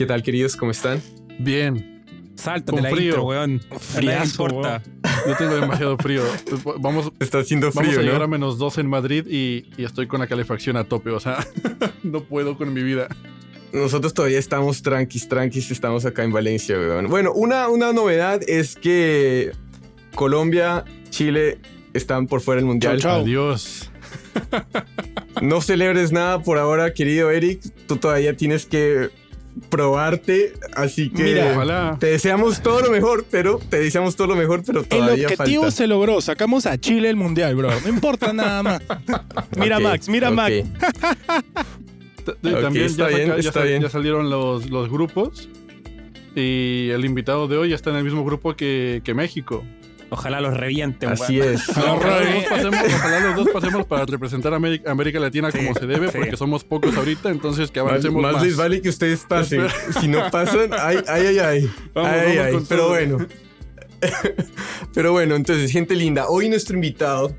¿Qué tal, queridos? ¿Cómo están? Bien. Salto Con de la frío. intro, weón. Friazo, No importa. Yo tengo demasiado frío. Vamos, Está haciendo vamos frío, a llegar a ¿no? menos 2 en Madrid y, y estoy con la calefacción a tope. O sea, no puedo con mi vida. Nosotros todavía estamos tranquis, tranquis, estamos acá en Valencia, weón. Bueno, una, una novedad es que Colombia, Chile están por fuera del Mundial. Chao, chao. Adiós. No celebres nada por ahora, querido Eric. Tú todavía tienes que probarte, así que Mira, te deseamos todo lo mejor, pero te deseamos todo lo mejor, pero El todavía objetivo falta. se logró. Sacamos a Chile el mundial, bro. No importa nada más. Mira, Max, mira. Max. También está ya, bien, saca- ya está sal- bien. ya salieron los, los grupos. Y el invitado de hoy está en el mismo grupo que, que México. Ojalá los revienten, Así weón. es. Ojalá, los dos pasemos, ojalá los dos pasemos para representar a América, América Latina como se debe, sí. porque somos pocos ahorita, entonces que avancemos más más. les vale que ustedes pasen. Si no pasan, ay, ay, ay, ay. Vamos, Ay, vamos ay, pero bueno. pero bueno, entonces, gente linda, hoy nuestro invitado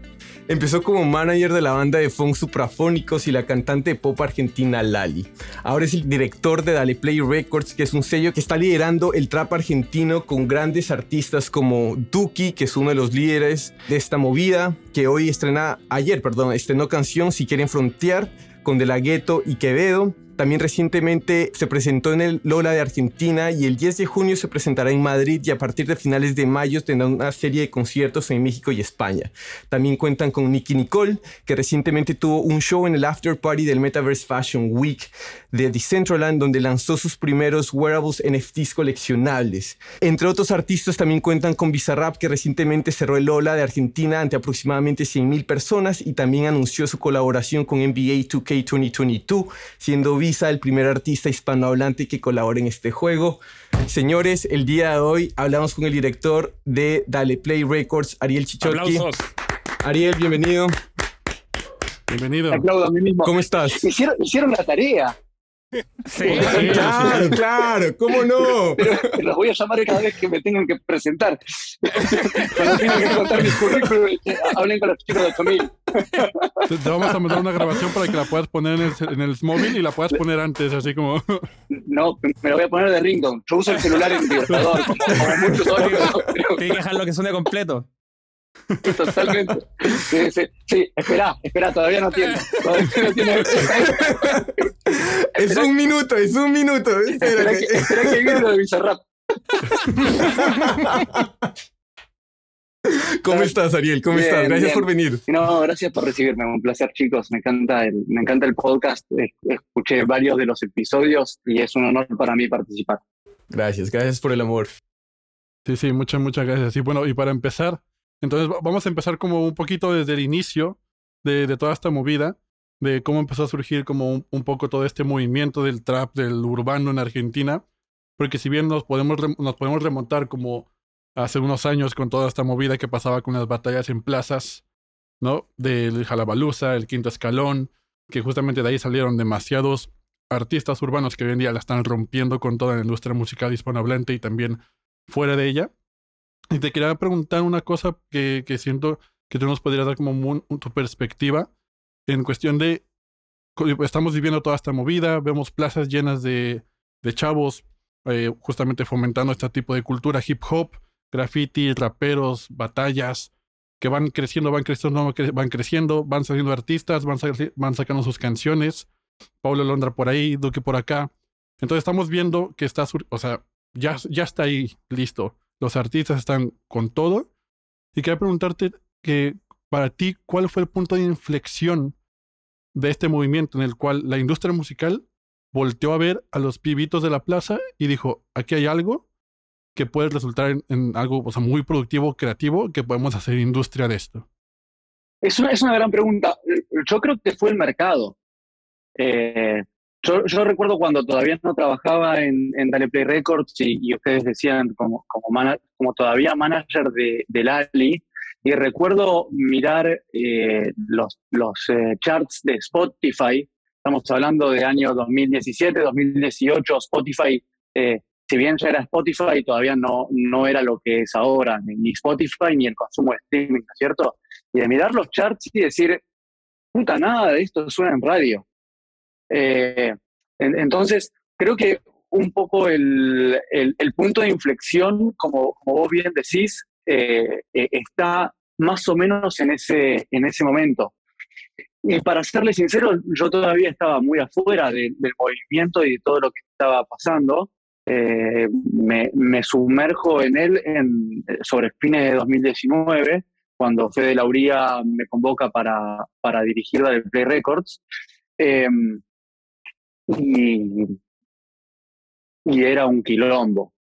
empezó como manager de la banda de funk suprafónicos y la cantante de pop argentina Lali. Ahora es el director de Dale Play Records, que es un sello que está liderando el trap argentino con grandes artistas como Duki, que es uno de los líderes de esta movida, que hoy estrena, ayer, perdón, estrenó canción Si Quieren Frontear con De La Ghetto y Quevedo. También recientemente se presentó en el Lola de Argentina y el 10 de junio se presentará en Madrid y a partir de finales de mayo tendrá una serie de conciertos en México y España. También cuentan con Nicky Nicole, que recientemente tuvo un show en el after party del Metaverse Fashion Week de Decentraland, donde lanzó sus primeros wearables NFTs coleccionables. Entre otros artistas también cuentan con Bizarrap, que recientemente cerró el Lola de Argentina ante aproximadamente 100.000 personas y también anunció su colaboración con NBA 2K 2022, siendo Visa el primer artista hispanohablante que colabora en este juego. Señores, el día de hoy hablamos con el director de Dale Play Records, Ariel Chichotki. Aplausos. Ariel, bienvenido. Bienvenido. Me aplaudo a mí mismo. ¿Cómo estás? Hicieron, hicieron la tarea, Sí. Claro, claro, ¿cómo no? pero los voy a llamar cada vez que me tengan que presentar. Cuando tengan que contar mi currículum, eh, hablen con los chicos de 8000. Te, te vamos a mandar una grabación para que la puedas poner en el, en el móvil y la puedas poner antes, así como. No, me lo voy a poner de ringtone. Yo uso el celular en Libertador, como, como muchos otros, pero Tiene que dejarlo que suene completo. totalmente. Sí, sí, sí, espera, espera, todavía no tiene. Todavía no tiene. Es un minuto, es un minuto. Espera que, espera que viene lo de Bizarrap. ¿Cómo estás, Ariel? ¿Cómo Bien, estás? Gracias bien. por venir. No, gracias por recibirme, un placer chicos, me encanta el, me encanta el podcast, Es- escuché varios de los episodios y es un honor para mí participar. Gracias, gracias por el amor. Sí, sí, muchas, muchas gracias. Y bueno, y para empezar, entonces va- vamos a empezar como un poquito desde el inicio de, toda esta movida, de cómo empezó a surgir como un, poco todo este movimiento del trap, del urbano en Argentina, porque si bien nos podemos, nos podemos remontar como hace unos años con toda esta movida que pasaba con las batallas en plazas, ¿no? Del Jalabaluza, el Quinto Escalón, que justamente de ahí salieron demasiados artistas urbanos que hoy en día la están rompiendo con toda la industria musical hispanohablante y también fuera de ella. Y te quería preguntar una cosa que, que siento que tú nos podrías dar como tu perspectiva en cuestión de, estamos viviendo toda esta movida, vemos plazas llenas de, de chavos eh, justamente fomentando este tipo de cultura hip hop, graffiti, raperos, batallas, que van creciendo, van creciendo, van cre- van creciendo, van saliendo artistas, van, van sacando sus canciones, Pablo Londra por ahí, Duque por acá. Entonces estamos viendo que está, o sea, ya, ya está ahí, listo. Los artistas están con todo. Y quería preguntarte que para ti, ¿cuál fue el punto de inflexión de este movimiento en el cual la industria musical volteó a ver a los pibitos de la plaza y dijo, aquí hay algo que puede resultar en, algo muy productivo, creativo, que podemos hacer industria de esto? Es una, es una gran pregunta. Yo creo que fue el mercado. Eh, yo, yo recuerdo cuando todavía no trabajaba en, en Dale Play Records y, ustedes decían como, todavía manager de, de Lali, y recuerdo mirar eh, los, eh, charts de Spotify. Estamos hablando de año 2017, 2018. Spotify, eh, si bien ya era Spotify, todavía no, no era lo que es ahora, ni Spotify ni el consumo de streaming, ¿no es cierto? Y de mirar los charts y decir, puta, nada de esto suena en radio. Eh, en- entonces, creo que un poco el, el- el punto de inflexión, como, como vos bien decís, eh, eh, está más o menos en ese, en ese momento. Y para serle sincero, yo todavía estaba muy afuera de- del movimiento y de todo lo que estaba pasando. Eh, me, me sumerjo en él en, sobre fines de 2019, cuando Fede Lauría me convoca para, para dirigir la de Play Records. Eh, y, y era un quilombo.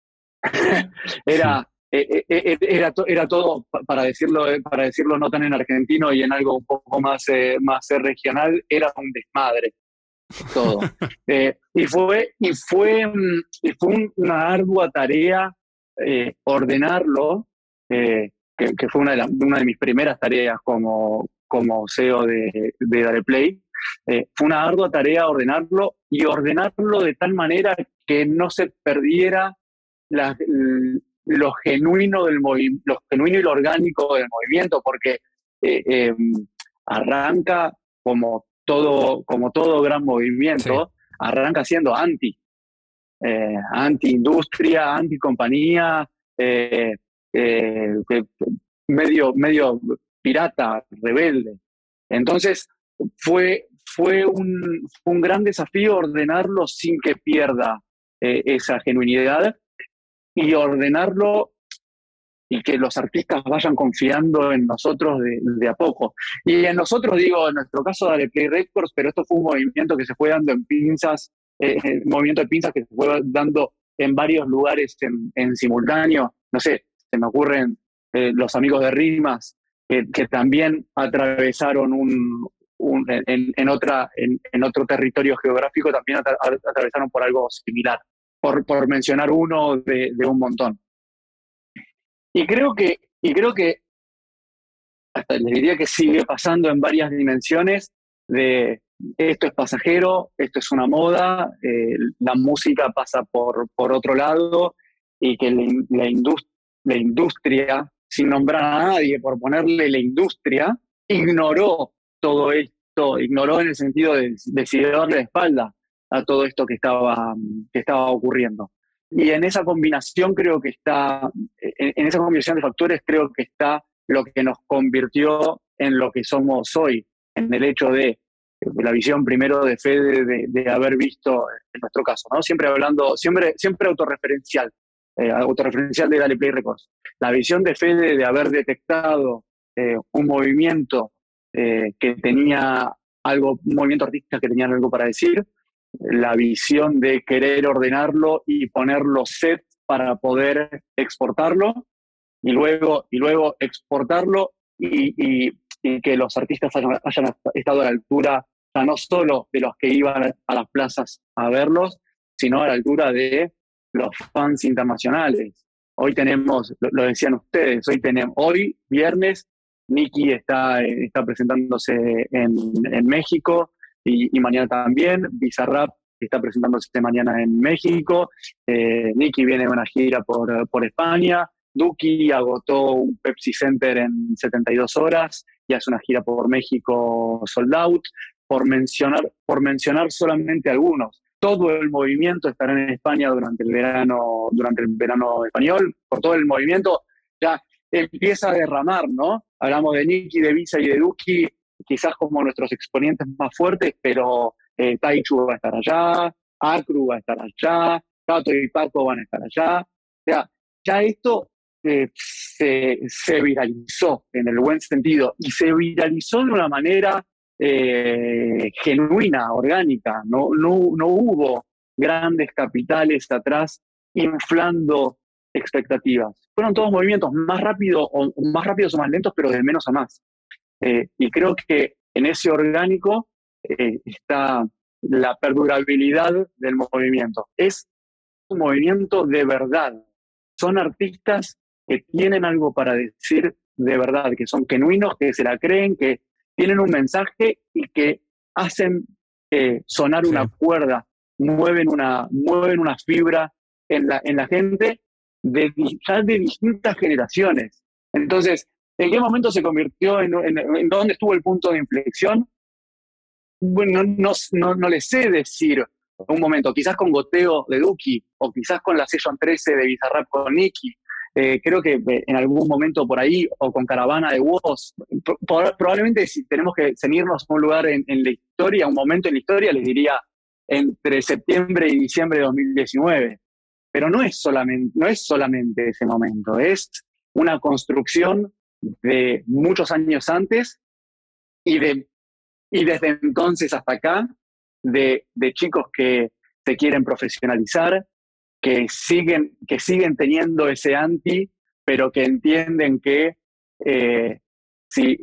era, eh, eh, eh, era, era todo, pa- para decirlo, eh, para decirlo no tan en argentino y en algo un poco más, eh, más eh, regional, era un desmadre todo. Eh, y fue, y fue, mm, y fue un- una ardua tarea eh, ordenarlo, que, que fue una de, una de mis primeras tareas como, como CEO de, de Dale Play. Eh, fue una ardua tarea ordenarlo y ordenarlo de tal manera que no se perdiera la- lo genuino del movi- lo genuino y lo orgánico del movimiento, porque eh, eh, arranca como todo, como todo gran movimiento, arranca siendo anti, eh, anti-industria, anti-compañía, medio, medio pirata, rebelde. Entonces, fue, fue, un, un gran desafío ordenarlo sin que pierda eh, esa genuinidad y ordenarlo y que los artistas vayan confiando en nosotros de, de a poco. Y en nosotros, digo, en nuestro caso, Dale Play Records, pero esto fue un movimiento que se fue dando en pinzas, eh, eh, movimiento de pinzas que se fue dando en varios lugares en, en simultáneo. No sé, se me ocurren eh, los amigos de Rimas, que, que también atravesaron un, un- en, en otra, en, en otro territorio geográfico, también atra- atravesaron por algo similar, por, por mencionar uno de, de un montón. Y creo que, y creo que hasta les diría que sigue pasando en varias dimensiones de esto es pasajero, esto es una moda, eh, la música pasa por, por otro lado y que la, la, indus- la industria, sin nombrar a nadie, por ponerle la industria, ignoró todo esto, ignoró en el sentido de decidir darle espalda a todo esto que estaba, que estaba ocurriendo. Y en esa combinación creo que está, en, esa combinación de factores creo que está lo que nos convirtió en lo que somos hoy, en el hecho de la visión primero de Fede de, de haber visto, en nuestro caso, ¿no? Siempre hablando, siempre, siempre autorreferencial, eh, autorreferencial de Dale Play Records. La visión de Fede de haber detectado eh, un movimiento eh, que tenía algo, movimiento artista que tenía algo para decir, la visión de querer ordenarlo y ponerlo set para poder exportarlo y luego, y luego exportarlo y, que los artistas hayan, hayan estado a la altura ya no solo de los que iban a las plazas a verlos, sino a la altura de los fans internacionales. Hoy tenemos, lo, lo decían ustedes, hoy tenemos, hoy, viernes, Nicky está, está presentándose en, en México y, mañana también, Bizarrap está presentándose mañana en México, eh, Nicky viene de una gira por, por España, Duki agotó un Pepsi Center en 72 horas y hace una gira por México sold out, por mencionar, por mencionar solamente algunos. Todo el movimiento estará en España durante el verano, durante el verano español, por todo el movimiento ya empieza a derramar, ¿no? Hablamos de Nicky, de Visa y de Duki, quizás como nuestros exponentes más fuertes, pero eh, Taichu va a estar allá, Acru va a estar allá, Tato y Paco van a estar allá. O sea, ya esto eh, se, viralizó en el buen sentido y se viralizó de una manera eh, genuina, orgánica. No, no, no hubo grandes capitales atrás inflando expectativas. Fueron todos movimientos más rápidos o más rápidos o más lentos, pero de menos a más. Eh, y creo que en ese orgánico eh, está la perdurabilidad del movimiento. Es un movimiento de verdad. Son artistas que tienen algo para decir de verdad, que son genuinos, que se la creen, que tienen un mensaje y que hacen eh, sonar Sí. una cuerda, mueven una, mueven una fibra en la, en la gente de, ya de distintas generaciones. Entonces, ¿en qué momento se convirtió en, en, en dónde estuvo el punto de inflexión? Bueno, no, no, no le sé decir, un momento, quizás con Goteo de Duki, o quizás con la Session 13 de Bizarrap con Nicky, eh, creo que eh, en algún momento por ahí, o con Caravana de Woz, pro- probablemente si tenemos que cenirnos a un lugar en, en la historia, un momento en la historia, les diría entre septiembre y diciembre de 2019. Pero no es solamente, no es solamente ese momento, es una construcción de muchos años antes y, de, y desde entonces hasta acá, de, de chicos que se quieren profesionalizar, que siguen, que siguen teniendo ese anti, pero que entienden que eh, si,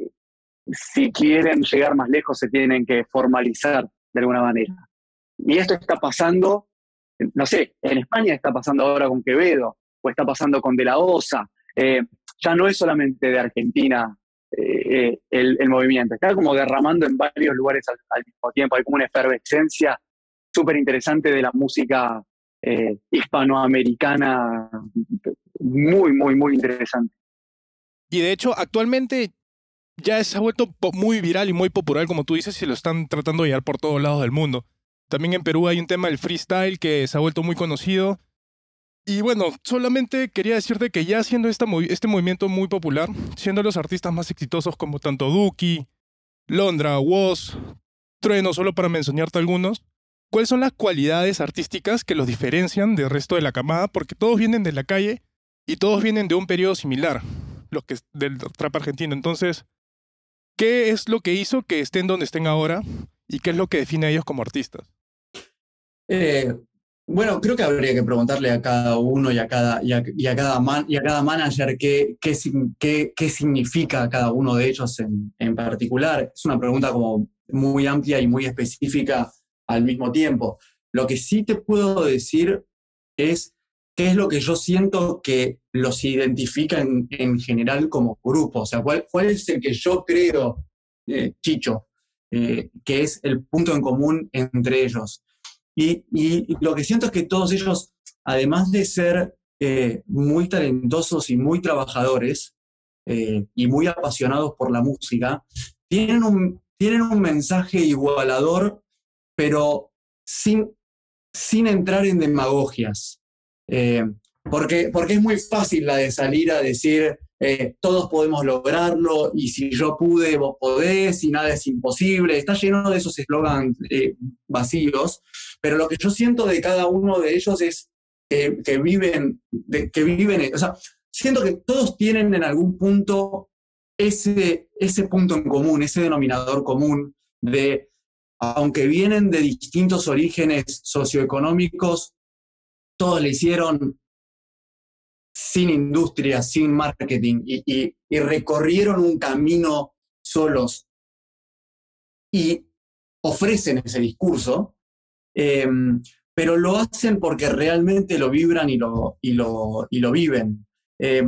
si quieren llegar más lejos se tienen que formalizar de alguna manera. Y esto está pasando, no sé, en España está pasando ahora con Quevedo, o está pasando con De La Osa. Eh, ya no es solamente de Argentina eh, eh, el, movimiento, está como derramando en varios lugares al, mismo tiempo. Hay como una efervescencia súper interesante de la música hispanoamericana, muy, muy, muy interesante. Y de hecho, actualmente ya se ha vuelto muy viral y muy popular, como tú dices, y lo están tratando de llevar por todos lados del mundo. También en Perú hay un tema del freestyle que se ha vuelto muy conocido. Y bueno, solamente quería decirte que ya siendo este movimiento muy popular, siendo los artistas más exitosos como tanto Duki, Londra, Woz, Trueno, solo para mencionarte algunos, ¿cuáles son las cualidades artísticas que los diferencian del resto de la camada? Porque todos vienen de la calle y todos vienen de un periodo similar, los que del trap argentino. Entonces, ¿qué es lo que hizo que estén donde estén ahora y qué es lo que define a ellos como artistas? Eh, bueno, creo que habría que preguntarle a cada uno y a cada, y a, cada, y a cada manager qué, qué, qué, significa cada uno de ellos en, en, particular. Es una pregunta como muy amplia y muy específica al mismo tiempo. Lo que sí te puedo decir es qué es lo que yo siento que los identifica en, en general como grupo. O sea, cuál, cuál es el que yo creo, eh, Chicho, eh, que es el punto en común entre ellos. Y, lo que siento es que todos ellos, además de ser eh, muy talentosos y muy trabajadores eh, y muy apasionados por la música, tienen un, tienen un mensaje igualador, pero sin, sin entrar en demagogias. Eh, porque, porque es muy fácil la de salir a decir, todos podemos lograrlo, y si yo pude, vos podés, y nada es imposible. Está lleno de esos eslogans vacíos, pero lo que yo siento de cada uno de ellos es que, que viven, que viven, o sea, siento que todos tienen en algún punto ese, ese punto en común, ese denominador común de, aunque vienen de distintos orígenes socioeconómicos, todos le hicieron sin industria, sin marketing, y recorrieron un camino solos y ofrecen ese discurso, eh, pero lo hacen porque realmente lo vibran y lo, y lo, y lo viven. Eh,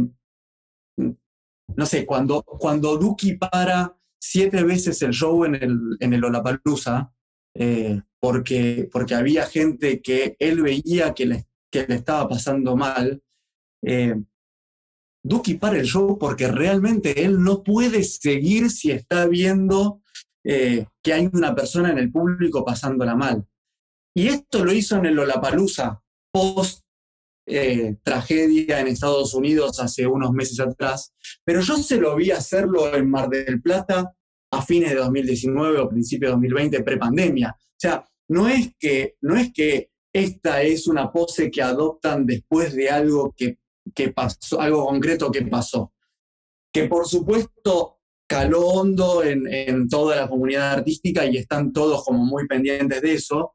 no sé, cuando, cuando Duki para siete veces el show en el, en el Olapalooza, eh, porque, porque había gente que él veía que le, que le estaba pasando mal, eh, Duki para el show porque realmente él no puede seguir si está viendo eh, que hay una persona en el público pasándola mal. Y esto lo hizo en el Lollapalooza, post eh, tragedia en Estados Unidos hace unos meses atrás, pero yo se lo vi hacerlo en Mar del Plata a fines de 2019 o principios de 2020, prepandemia. O sea, no es, que, no es que esta es una pose que adoptan después de algo que, que pasó, algo concreto que pasó. Que por supuesto caló hondo en, en toda la comunidad artística y están todos como muy pendientes de eso,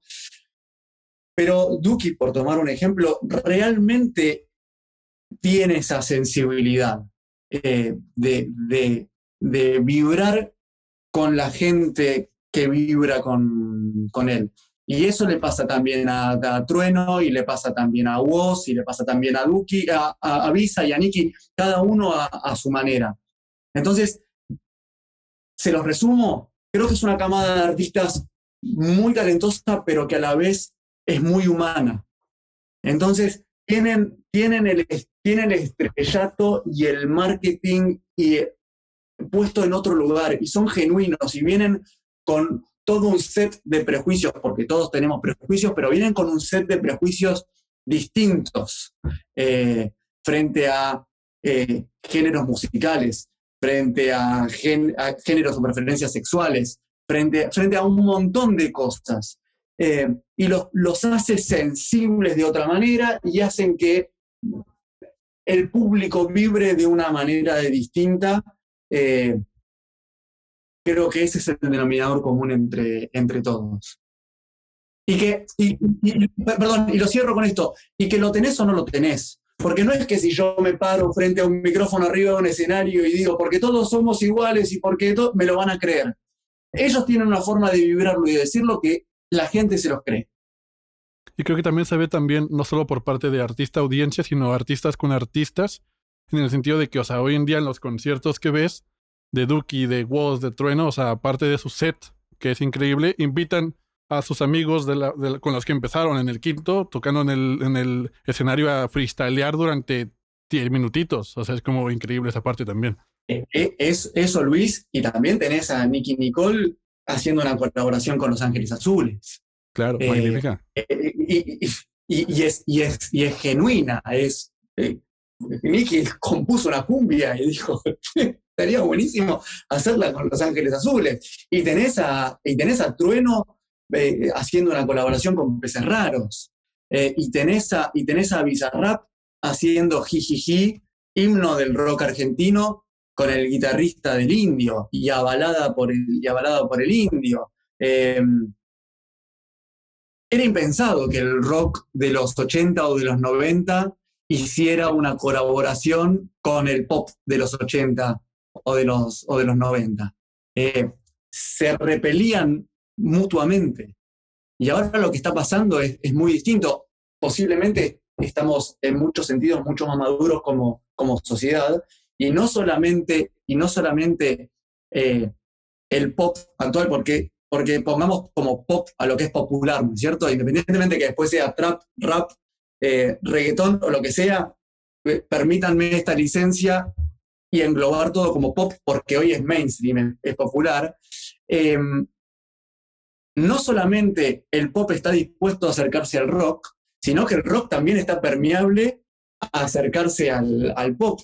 pero Duki, por tomar un ejemplo, realmente tiene esa sensibilidad eh, de, vibrar con la gente que vibra con, él. Y eso le pasa también a, Trueno, y le pasa también a Woz, y le pasa también a Duki, a, Visa y a Nicky, cada uno a, a su manera. Entonces, se los resumo, creo que es una camada de artistas muy talentosa, pero que a la vez es muy humana. Entonces, tienen, tienen, el, tienen el estrellato y el marketing y puesto en otro lugar y son genuinos y vienen con, todo un set de prejuicios, porque todos tenemos prejuicios, pero vienen con un set de prejuicios distintos eh, frente a eh, géneros musicales, frente a, géneros o preferencias sexuales, frente, frente a un montón de cosas. Eh, y los, los hace sensibles de otra manera y hacen que el público vibre de una manera distinta. Eh, creo que ese es el denominador común entre, entre todos. Y que, perdón, y lo cierro con esto, y que lo tenés o no lo tenés. Porque no es que si yo me paro frente a un micrófono arriba de un escenario y digo, porque todos somos iguales y porque me lo van a creer. Ellos tienen una forma de vibrarlo y de decirlo que la gente se los cree. Y creo que también se ve también, no solo por parte de artista audiencia, sino artistas con artistas, en el sentido de que, o sea, hoy en día en los conciertos que ves, de Duki, de Woz, de Trueno, o sea, aparte de su set, que es increíble, invitan a sus amigos de la, con los que empezaron en el quinto, tocando en el, en el escenario a freestylear durante 10 minutitos. O sea, es como increíble esa parte también. Eh, eh, es eso, Luis, y también tenés a Nicky Nicole haciendo una colaboración con Los Ángeles Azules. Claro, eh, magnífica. y, y, es, y, es, y es genuina, es... Nicky compuso una cumbia y dijo, estaría buenísimo hacerla con Los Ángeles Azules. Y tenés a, y tenés a Trueno eh, haciendo una colaboración con Peces Raros. Eh, y, tenés a, y tenés a Bizarrap haciendo Jijiji, himno del rock argentino, con el guitarrista del indio y avalada por el, y avalado por el indio. Em, era impensado que el rock de los 80 o de los 90 hiciera una colaboración con el pop de los 80 o de los, o de los 90. Eh, se repelían mutuamente. Y ahora lo que está pasando es, muy distinto. Posiblemente estamos en muchos sentidos mucho más maduros como, como sociedad y no solamente, y no solamente eh, el pop actual, porque, porque pongamos como pop a lo que es popular, ¿no es cierto? Independientemente que después sea trap, rap, eh, reggaetón o lo que sea, permítanme esta licencia y englobar todo como pop porque hoy es mainstream, es popular, em, no solamente el pop está dispuesto a acercarse al rock, sino que el rock también está permeable a acercarse al, al pop.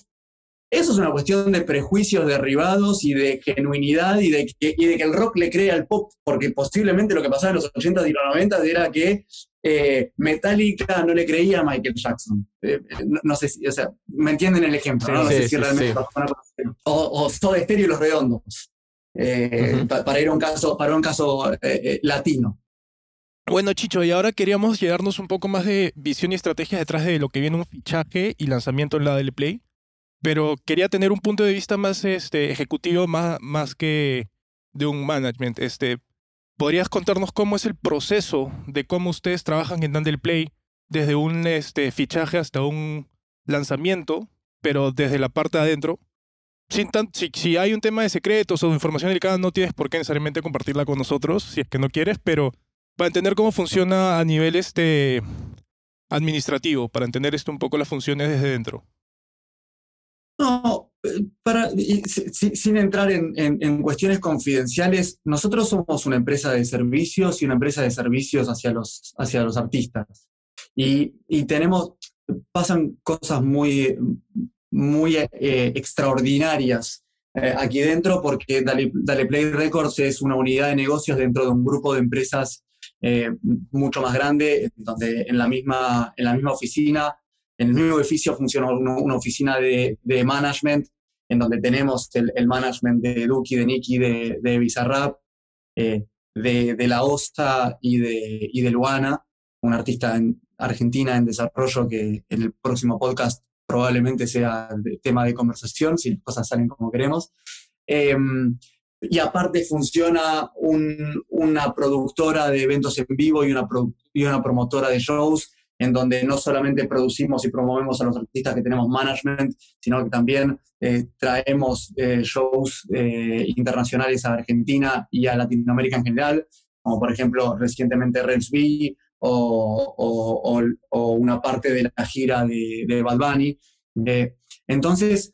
Eso es una cuestión de prejuicios derribados y de genuinidad y de, que, y de que el rock le cree al pop, porque posiblemente lo que pasaba en los 80 y los 90 era que eh, Metallica no le creía a Michael Jackson. Eh, no, sé si, o sea, me entienden el ejemplo, ¿no? sé si realmente o, o Soda Stereo y los Redondos, eh, para ir a un caso, para un caso latino. Bueno, Chicho, y ahora queríamos llegarnos un poco más de visión y estrategia detrás de lo que viene un fichaje y lanzamiento en la del Play pero quería tener un punto de vista más este, ejecutivo, más, más que de un management. Este, ¿Podrías contarnos cómo es el proceso de cómo ustedes trabajan en Dandel Play desde un este, fichaje hasta un lanzamiento, pero desde la parte de adentro? Sin tan, si, si, hay un tema de secretos o de información delicada, no tienes por qué necesariamente compartirla con nosotros, si es que no quieres, pero para entender cómo funciona a nivel este, administrativo, para entender esto un poco las funciones desde dentro. No, eh, para, sin entrar en, cuestiones confidenciales, nosotros somos una empresa de servicios y una empresa de servicios hacia los, hacia los artistas. Y, tenemos, pasan cosas muy, muy eh, extraordinarias eh, aquí dentro porque Dale, Play Records es una unidad de negocios dentro de un grupo de empresas mucho más grande, donde en la misma, en la misma oficina en el mismo edificio funciona una, oficina de, management, en donde tenemos el, management de Duki, de Nicky, de, de Bizarrap, eh, de, La Osta y de, y de Luana, una artista en argentina en desarrollo que en el próximo podcast probablemente sea tema de conversación, si las cosas salen como queremos. Em, y aparte funciona una productora de eventos en vivo y una, y una promotora de shows en donde no solamente producimos y promovemos a los artistas que tenemos management, sino que también eh, traemos eh, shows eh, internacionales a Argentina y a Latinoamérica en general, como por ejemplo recientemente Reds B o, una parte de la gira de, de Bad Bunny. entonces,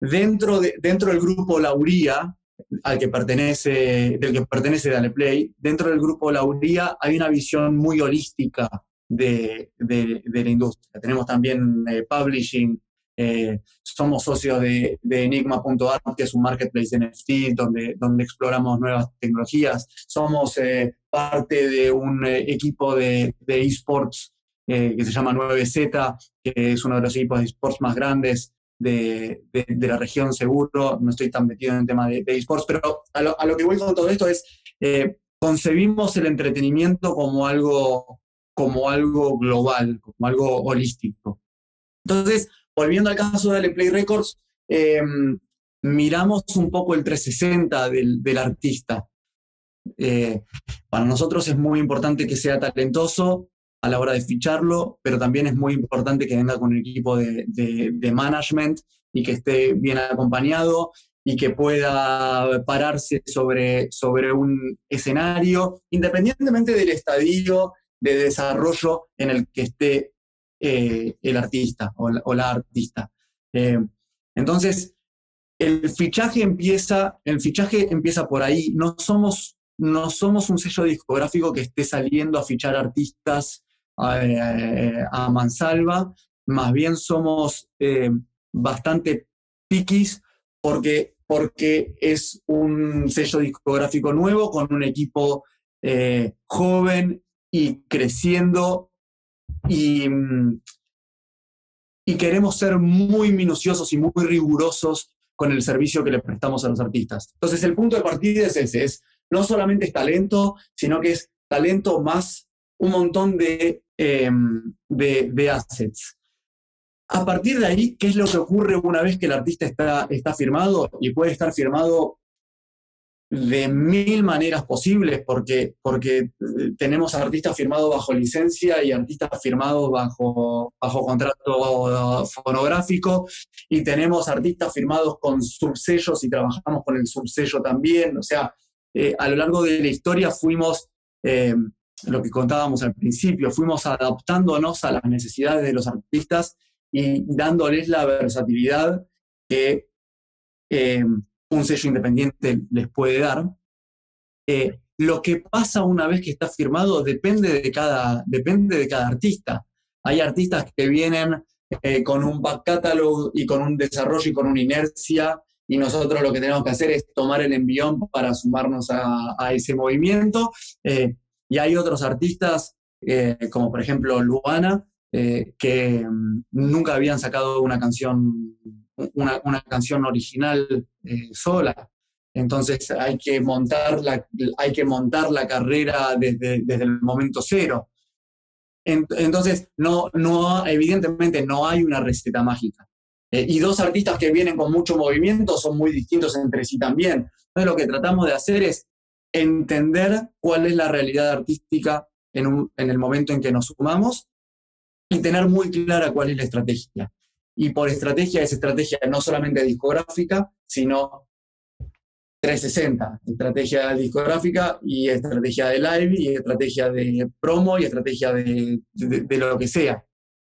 dentro, de, dentro del grupo Lauría, al que pertenece, del que pertenece Dale Play, dentro del grupo Lauría hay una visión muy holística de, de, la industria. Tenemos también eh, publishing, eh, somos socios de, de Enigma.art, que es un marketplace de NFT donde, donde exploramos nuevas tecnologías. Somos eh, parte de un equipo de, esports que se llama 9Z, que es uno de los equipos de esports más grandes de, de, la región seguro, no estoy tan metido en el tema de, esports, pero a lo, a lo, que voy con todo esto es, concebimos el entretenimiento como algo, como algo global, como algo holístico. Entonces, volviendo al caso de Play Records, em, miramos un poco el 360 del, del artista. Eh, para nosotros es muy importante que sea talentoso, a la hora de ficharlo, pero también es muy importante que venga con un equipo de, de, management y que esté bien acompañado y que pueda pararse sobre, sobre un escenario, independientemente del estadio de desarrollo en el que esté eh, el artista o la, artista. Eh, entonces, el fichaje empieza, el fichaje empieza por ahí. No somos, no somos un sello discográfico que esté saliendo a fichar artistas a, mansalva, más bien somos eh, bastante piquis porque, porque es un sello discográfico nuevo con un equipo eh, joven y creciendo y, y queremos ser muy minuciosos y muy rigurosos con el servicio que le prestamos a los artistas. Entonces el punto de partida es ese, es no solamente es talento, sino que es talento más un montón de Em, de, assets. A partir de ahí, ¿qué es lo que ocurre una vez que el artista está, está firmado? Y puede estar firmado de mil maneras posibles, porque, porque eh, tenemos artistas firmados bajo licencia y artistas firmados bajo, bajo contrato fonográfico, y tenemos artistas firmados con subsellos y trabajamos con el subsello también. O sea, eh, a lo largo de la historia fuimos em, lo que contábamos al principio, fuimos adaptándonos a las necesidades de los artistas y dándoles la versatilidad que eh, un sello independiente les puede dar. Eh, lo que pasa una vez que está firmado depende de cada, depende de cada artista. Hay artistas que vienen eh, con un back catalog y con un desarrollo y con una inercia, y nosotros lo que tenemos que hacer es tomar el envión para sumarnos a, ese movimiento. Y hay otros artistas, eh, como por ejemplo Luana, eh, que mm, nunca habían sacado una canción, una, una canción original eh, sola. Entonces hay que montar la, hay que montar la carrera desde, desde el momento cero. Entonces, no, no, evidentemente no hay una receta mágica. y dos artistas que vienen con mucho movimiento son muy distintos entre sí también. Entonces, lo que tratamos de hacer es entender cuál es la realidad artística en, el momento en que nos sumamos y tener muy clara cuál es la estrategia. Y por estrategia es estrategia no solamente discográfica, sino 360, estrategia discográfica y estrategia de live y estrategia de promo y estrategia de, lo que sea.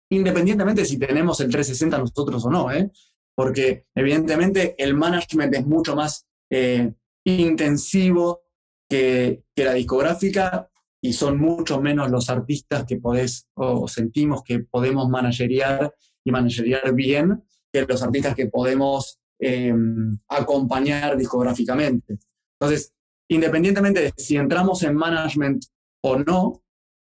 Independientemente si tenemos el 360 nosotros o no, ¿eh? porque evidentemente el management es mucho más eh, intensivo que, la discográfica y son mucho menos los artistas que podés o sentimos que podemos manageriar y manageriar bien que los artistas que podemos em, acompañar discográficamente. Entonces, independientemente de si entramos en management o no,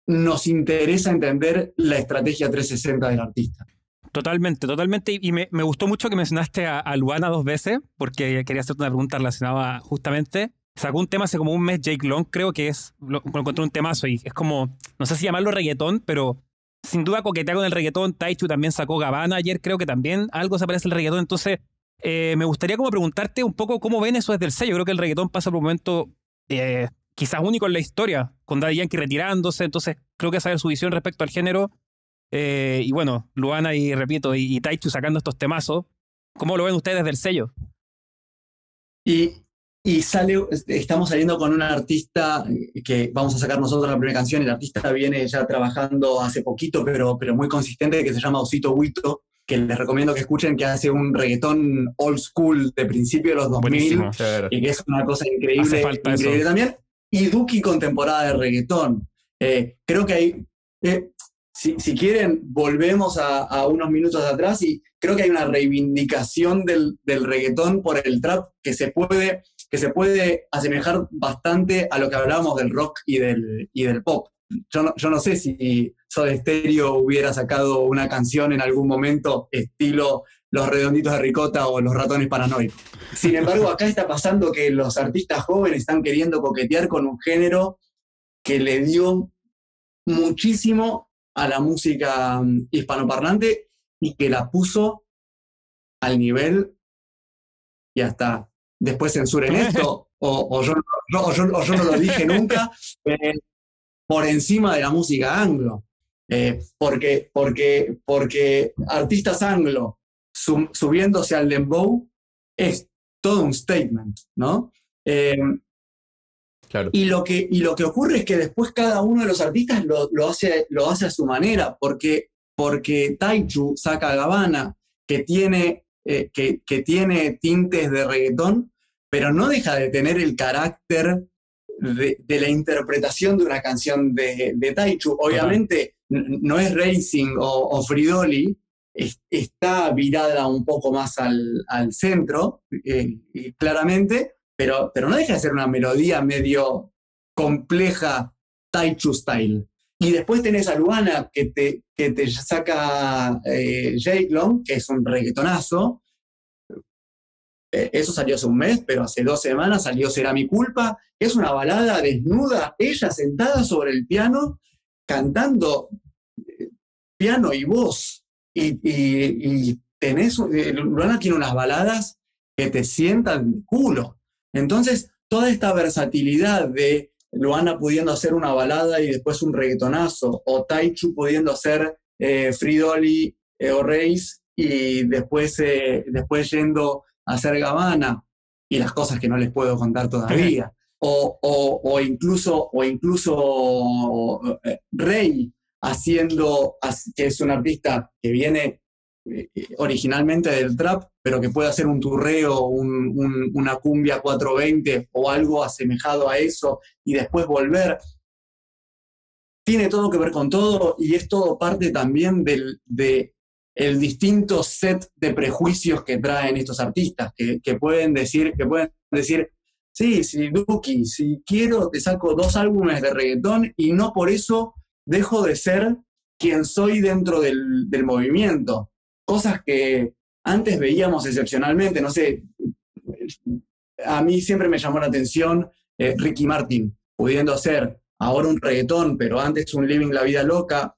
nos interesa entender la estrategia 360 del artista. Totalmente, totalmente. Y me, gustó mucho que mencionaste a, a, Luana dos veces, porque quería hacerte una pregunta relacionada justamente. Sacó un tema hace como un mes Jake Long, creo que es, lo, encontré un temazo y es como, no sé si llamarlo reggaetón, pero sin duda coquetea con el reggaetón. Taichu también sacó Gabana ayer, creo que también algo se parece al reggaetón. Entonces, eh, me gustaría como preguntarte un poco cómo ven eso desde el sello. Creo que el reggaetón pasa por un momento eh, quizás único en la historia, con Daddy Yankee retirándose. Entonces, creo que saber su visión respecto al género. Eh, y bueno, Luana y repito, y, y Taichu sacando estos temazos. ¿Cómo lo ven ustedes desde el sello? Y y sale, estamos saliendo con una artista que vamos a sacar nosotros la primera canción. El artista viene ya trabajando hace poquito, pero, pero muy consistente, que se llama Osito Huito, que les recomiendo que escuchen, que hace un reggaetón old school de principio de los 2000 Buenísimo. y que es una cosa increíble, increíble eso. también. Y Duki con temporada de reggaetón. Eh, creo que hay, eh, si, si quieren, volvemos a, a unos minutos atrás y creo que hay una reivindicación del, del reggaetón por el trap que se puede que se puede asemejar bastante a lo que hablábamos del rock y del, y del pop. Yo no, sé si Soda Stereo hubiera sacado una canción en algún momento estilo Los Redonditos de Ricota o Los Ratones Paranoicos. Sin embargo, acá está pasando que los artistas jóvenes están queriendo coquetear con un género que le dio muchísimo a la música mm, hispanoparlante y que la puso al nivel y hasta después censuren esto, o, o yo, no- o yo- o yo no lo dije nunca, eh, por encima de la música anglo. Eh, porque, porque, porque artistas anglo su- subiéndose al dembow es todo un statement, ¿no? Eh, Claro. y lo, que, y lo que ocurre es que después cada uno de los artistas lo, lo hace, lo hace a su manera, porque, porque Taichu saca Gavana, que tiene, eh, que, que tiene tintes de reggaetón, pero no deja de tener el carácter de, de la interpretación de una canción de, de Taichu. Obviamente no es Racing o, o Fridoli, es- está virada un poco más al, al centro, eh, claramente, pero, pero no deja de ser una melodía medio compleja, Taichu style. Y después tenés a Luana que te, que te saca eh, Long, que es un reggaetonazo. Eh, Eso salió hace un mes, pero hace dos semanas salió Será mi culpa. Es una balada desnuda, ella sentada sobre el piano, cantando eh, piano y voz. Y, y- y eh, Luana tiene unas baladas que te sientan culo. Entonces, toda esta versatilidad de Luana pudiendo hacer una balada y después un reggaetonazo, o Taichu pudiendo hacer eh, Fridoli eh, o Reis y después, eh, después yendo a hacer Gavana y las cosas que no les puedo contar todavía. O, o- o incluso, o incluso Rey haciendo, que es un artista que viene originalmente del trap, pero que puede hacer un turreo, un- un- una cumbia 420 o algo asemejado a eso y después volver. Tiene todo que ver con todo y es todo parte también del de distinto set de prejuicios que traen estos artistas, que, que pueden decir, que pueden decir, sí, sí, Duki, si quiero te saco dos álbumes de reggaetón y no por eso dejo de ser quien soy dentro del, del movimiento. Cosas que antes veíamos excepcionalmente, no sé, a mí siempre me llamó la atención eh, Ricky Martin, pudiendo hacer ahora un reggaetón, pero antes un Living la Vida Loca,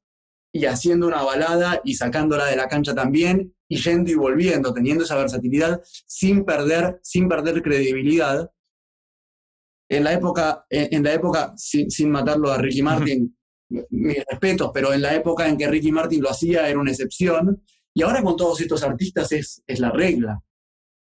y haciendo una balada y sacándola de la cancha también, y yendo y volviendo, teniendo esa versatilidad sin perder, sin perder credibilidad. En la época, en, en la época sin, sin matarlo a Ricky Martin, mis respetos, pero en la época en que Ricky Martin lo hacía era una excepción, y ahora con todos estos artistas es, es la regla.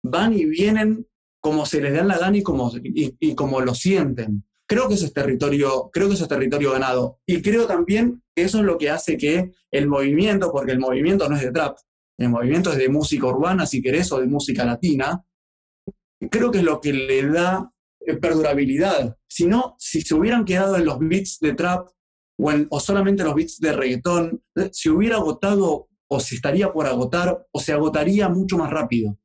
Van y vienen como se les da la gana y como, y, como lo sienten. Creo que eso es territorio, creo que territorio ganado. Y creo también que eso es lo que hace que el movimiento, porque el movimiento no es de trap, el movimiento es de música urbana, si querés, o de música latina, creo que es lo que le da eh, perdurabilidad. Si no, si se hubieran quedado en los beats de trap o, o solamente los beats de reggaetón, eh, se hubiera agotado o se estaría por agotar o se agotaría mucho más rápido.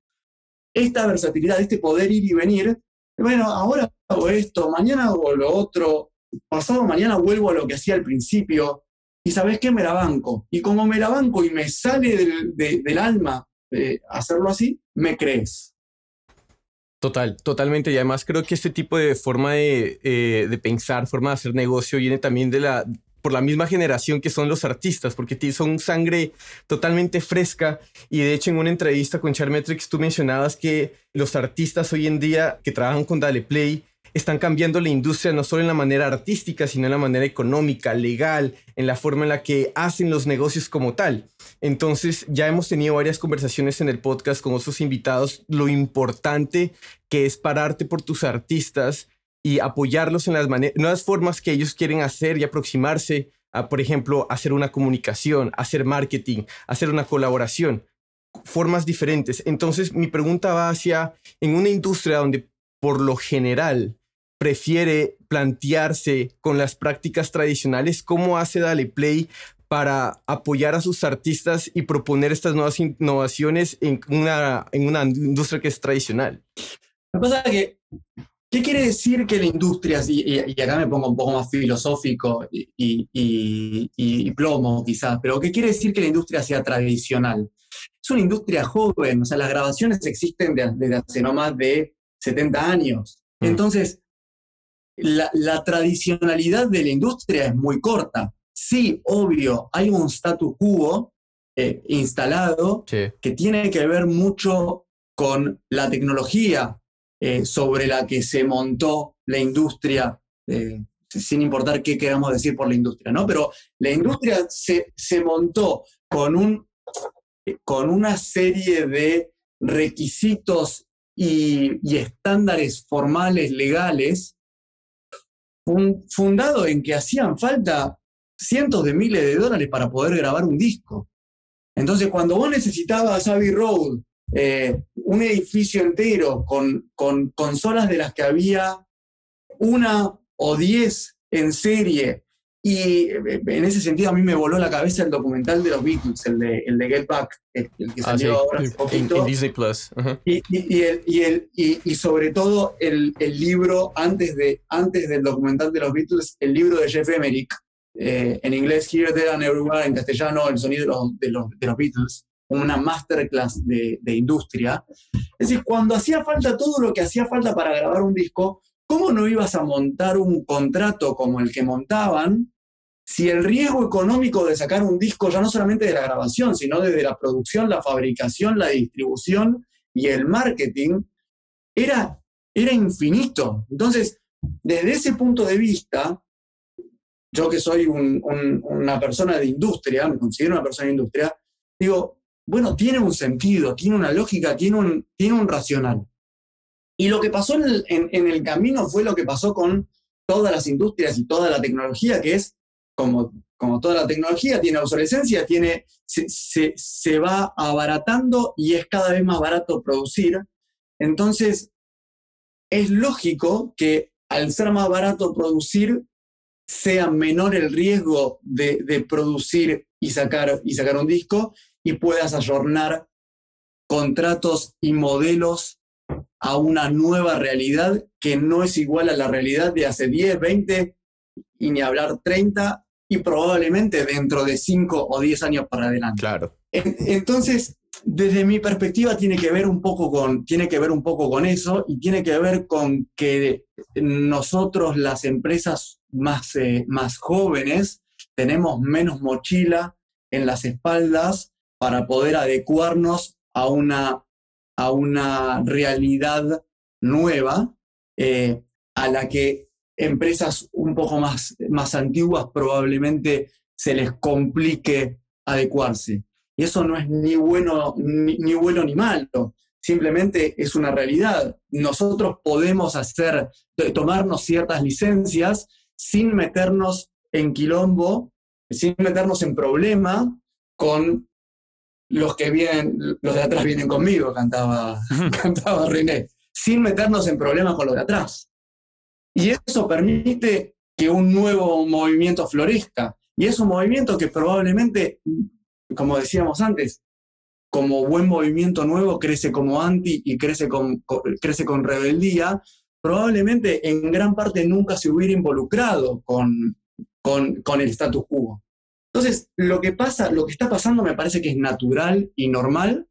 Esta versatilidad, este poder ir y venir, bueno, ahora hago esto, mañana hago lo otro, pasado mañana vuelvo a lo que hacía al principio, y sabes qué, me la banco. Y como me la banco y me sale del, de- alma eh, hacerlo así, me crees. Total, totalmente. Y además creo que este tipo de forma de, eh, de pensar, forma de hacer negocio, viene también de la, por la misma generación que son los artistas, porque son sangre totalmente fresca. Y de hecho, en una entrevista con Charmetrix, tú mencionabas que los artistas hoy en día que trabajan con Dale Play están cambiando la industria no solo en la manera artística, sino en la manera económica, legal, en la forma en la que hacen los negocios como tal. Entonces, ya hemos tenido varias conversaciones en el podcast con otros invitados, lo importante que es pararte por tus artistas y apoyarlos en las nuevas formas que ellos quieren hacer y aproximarse a, por ejemplo, hacer una comunicación, hacer marketing, hacer una colaboración. formas diferentes. Entonces, mi pregunta va hacia, en una industria donde por lo general prefiere plantearse con las prácticas tradicionales, ¿cómo hace Dale Play para apoyar a sus artistas y proponer estas nuevas innovaciones en una, en una industria que es tradicional? Lo que pasa es que, ¿qué quiere decir que la industria, y, acá me pongo un poco más filosófico y, y, plomo quizás, pero ¿qué quiere decir que la industria sea tradicional? Es una industria joven, o sea, las grabaciones existen desde, hace no más de 70 años. Mm. Entonces, la, la, tradicionalidad de la industria es muy corta. Sí, obvio, hay un status quo eh, instalado que tiene que ver mucho con la tecnología eh, sobre la que se montó la industria, eh, sin importar qué queramos decir por la industria, ¿no? Pero la industria se, se montó con, un, con una serie de requisitos y, estándares formales legales fundado en que hacían falta cientos de miles de dólares para poder grabar un disco. Entonces, cuando vos necesitabas Abbey Road, eh, un edificio entero con, con consolas de las que había una o diez en serie, y eh, en ese sentido a mí me voló la cabeza el documental de los Beatles, el de, el de Get Back, el, que ah, salió ahora hace poquito. En, Disney Plus. y, y, el, y, y, sobre todo el, el, libro, antes, de, antes del documental de los Beatles, el libro de Jeff Emerick, eh, en inglés Here, There and Everywhere, en castellano El sonido de los, de los, de los Beatles, una masterclass de, de industria. Es decir, cuando hacía falta todo lo que hacía falta para grabar un disco, ¿cómo no ibas a montar un contrato como el que montaban si el riesgo económico de sacar un disco, ya no solamente de la grabación, sino desde la producción, la fabricación, la distribución y el marketing, era, era infinito. Entonces, desde ese punto de vista, yo que soy una persona de industria, me considero una persona de industria, digo, bueno, tiene un sentido, tiene una lógica, tiene un, tiene un racional. Y lo que pasó en el camino fue lo que pasó con todas las industrias y toda la tecnología, que es como, como toda la tecnología, tiene obsolescencia, tiene, se, se, va abaratando y es cada vez más barato producir. Entonces, es lógico que al ser más barato producir, sea menor el riesgo de, de, producir y sacar, y sacar un disco y puedas ayornar contratos y modelos a una nueva realidad que no es igual a la realidad de hace 10, 20 y ni hablar 30 y probablemente dentro de 5 o 10 años para adelante. Claro. Entonces, desde mi perspectiva tiene que ver un poco con tiene que ver un poco con eso y tiene que ver con que nosotros las empresas más, eh, más jóvenes tenemos menos mochila en las espaldas para poder adecuarnos a una, a una realidad nueva eh, a la que empresas un poco más, más antiguas probablemente se les complique adecuarse. Y eso no es ni bueno ni, bueno ni malo, simplemente es una realidad. Nosotros podemos hacer, tomarnos ciertas licencias sin meternos en quilombo, sin meternos en problema con los que vienen, los de atrás vienen conmigo, cantaba, cantaba René, sin meternos en problemas con los de atrás. Y eso permite que un nuevo movimiento florezca. Y es un movimiento que probablemente, como decíamos antes, como buen movimiento nuevo crece como anti y crece con, crece con rebeldía, probablemente en gran parte nunca se hubiera involucrado con, con, con el status quo. Entonces, lo que pasa, lo que está pasando me parece que es natural y normal.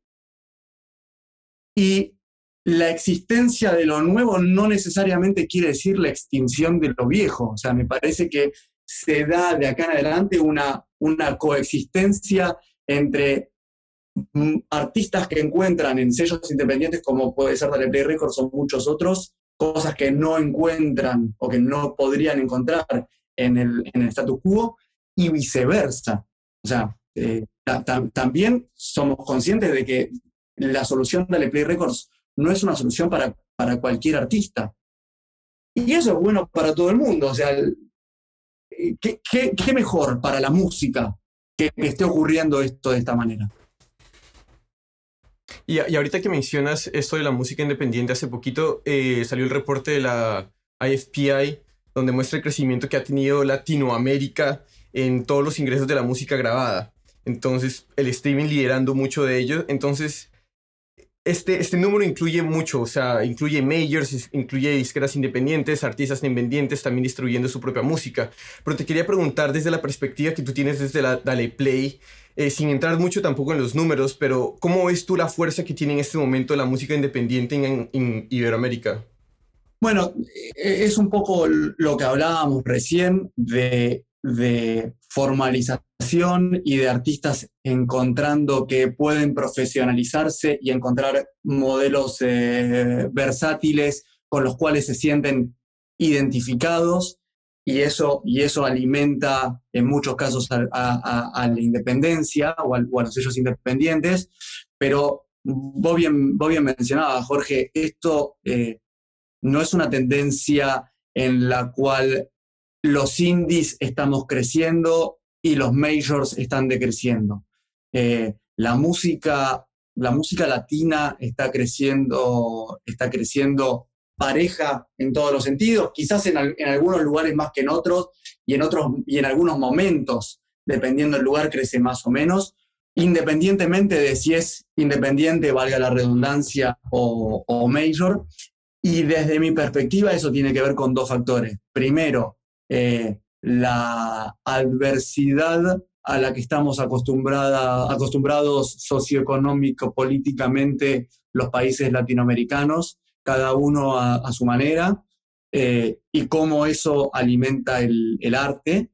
Y la existencia de lo nuevo no necesariamente quiere decir la extinción de lo viejo. O sea, me parece que se da de acá en adelante una, una coexistencia entre mm, artistas que encuentran en sellos independientes como puede ser Dale Play Records o muchos otros, cosas que no encuentran o que no podrían encontrar en el, en el status quo y viceversa. O sea, eh, también somos conscientes de que la solución de Play Records no es una solución para, para cualquier artista. Y eso es bueno para todo el mundo. O sea, ¿qué, qué, mejor para la música que, esté ocurriendo esto de esta manera? Y, y ahorita que mencionas esto de la música independiente, hace poquito eh, salió el reporte de la IFPI donde muestra el crecimiento que ha tenido Latinoamérica en todos los ingresos de la música grabada. Entonces, el streaming liderando mucho de ello. Entonces, este, este número incluye mucho, o sea, incluye majors, incluye disqueras independientes, artistas independientes también distribuyendo su propia música. Pero te quería preguntar desde la perspectiva que tú tienes desde la Dale Play, eh, sin entrar mucho tampoco en los números, pero ¿cómo ves tú la fuerza que tiene en este momento la música independiente en, en Iberoamérica? Bueno, e, es un poco lo que hablábamos recién de, de formalización y de artistas encontrando que pueden profesionalizarse y encontrar modelos eh, versátiles con los cuales se sienten identificados y eso, y eso alimenta en muchos casos a, la independencia o a, los sellos independientes, pero vos bien, vos bien Jorge, esto eh, no es una tendencia en la cual los indies estamos creciendo y los majors están decreciendo. Eh, la, música, la música latina está creciendo, está creciendo pareja en todos los sentidos, quizás en, algunos lugares más que en otros y en, otros, y en algunos momentos, dependiendo del lugar, crece más o menos, independientemente de si es independiente, valga la redundancia, o, o major. Y desde mi perspectiva eso tiene que ver con dos factores. Primero, eh, la adversidad a la que estamos acostumbrados socioeconómico, políticamente los países latinoamericanos, cada uno a, su manera, eh, y cómo eso alimenta el, arte,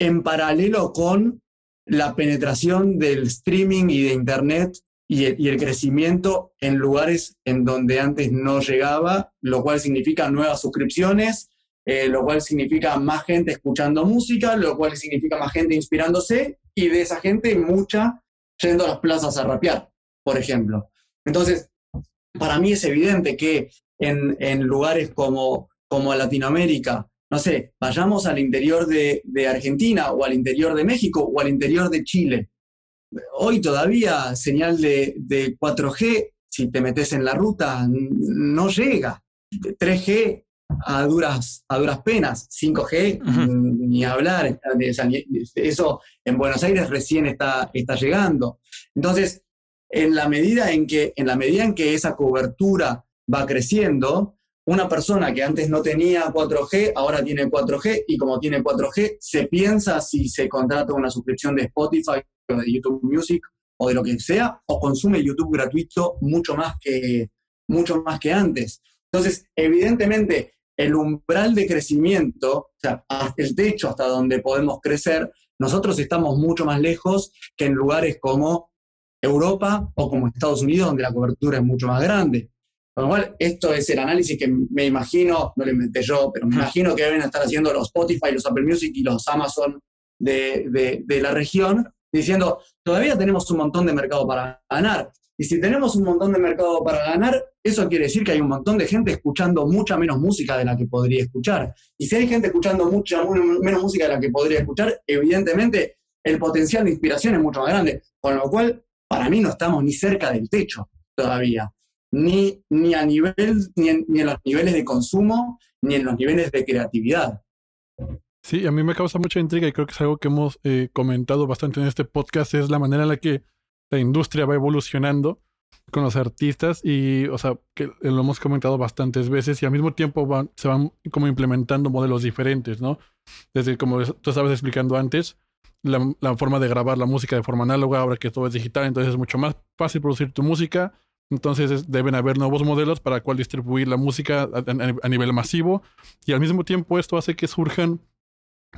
en paralelo con la penetración del streaming y de Internet y el, crecimiento en lugares en donde antes no llegaba, lo cual significa nuevas suscripciones, eh, lo cual significa más gente escuchando música, lo cual significa más gente inspirándose y de esa gente mucha yendo a las plazas a rapear, por ejemplo. Entonces, para mí es evidente que en, en lugares como, como Latinoamérica, no sé, vayamos al interior de, de, Argentina o al interior de México o al interior de Chile. Hoy todavía señal de, de 4G, si te metes en la ruta, no llega. 3G a duras, a duras penas. 5G, ni hablar. Eso en Buenos Aires recién está, está llegando. Entonces, en la, medida en, que, en la medida en que esa cobertura va creciendo, una persona que antes no tenía 4G, ahora tiene 4G, y como tiene 4G, se piensa si se contrata una suscripción de Spotify o de YouTube Music o de lo que sea, o consume YouTube gratuito mucho más que, mucho más que antes. Entonces, evidentemente, el umbral de crecimiento, o sea, el techo hasta donde podemos crecer, nosotros estamos mucho más lejos que en lugares como Europa o como Estados Unidos, donde la cobertura es mucho más grande. Con lo cual, esto es el análisis que me imagino, no lo inventé yo, pero me imagino que deben estar haciendo los Spotify, los Apple Music y los Amazon de, de la región, diciendo, todavía tenemos un montón de mercado para ganar. Y si tenemos un montón de mercado para ganar, eso quiere decir que hay un montón de gente escuchando mucha menos música de la que podría escuchar. Y si hay gente escuchando mucha menos música de la que podría escuchar, evidentemente el potencial de inspiración es mucho más grande. Con lo cual, para mí no estamos ni cerca del techo todavía. Ni, ni a nivel, ni en, ni en los niveles de consumo, ni en los niveles de creatividad. Sí, a mí me causa mucha intriga y creo que es algo que hemos eh, comentado bastante en este podcast, es la manera en la que la industria va evolucionando con los artistas y, o sea, que lo hemos comentado bastantes veces y al mismo tiempo van, se van como implementando modelos diferentes, ¿no? Desde, como tú estabas explicando antes, la, forma de grabar la música de forma análoga, ahora que todo es digital, entonces es mucho más fácil producir tu música, entonces deben haber nuevos modelos para cual distribuir la música a, a, nivel masivo y al mismo tiempo esto hace que surjan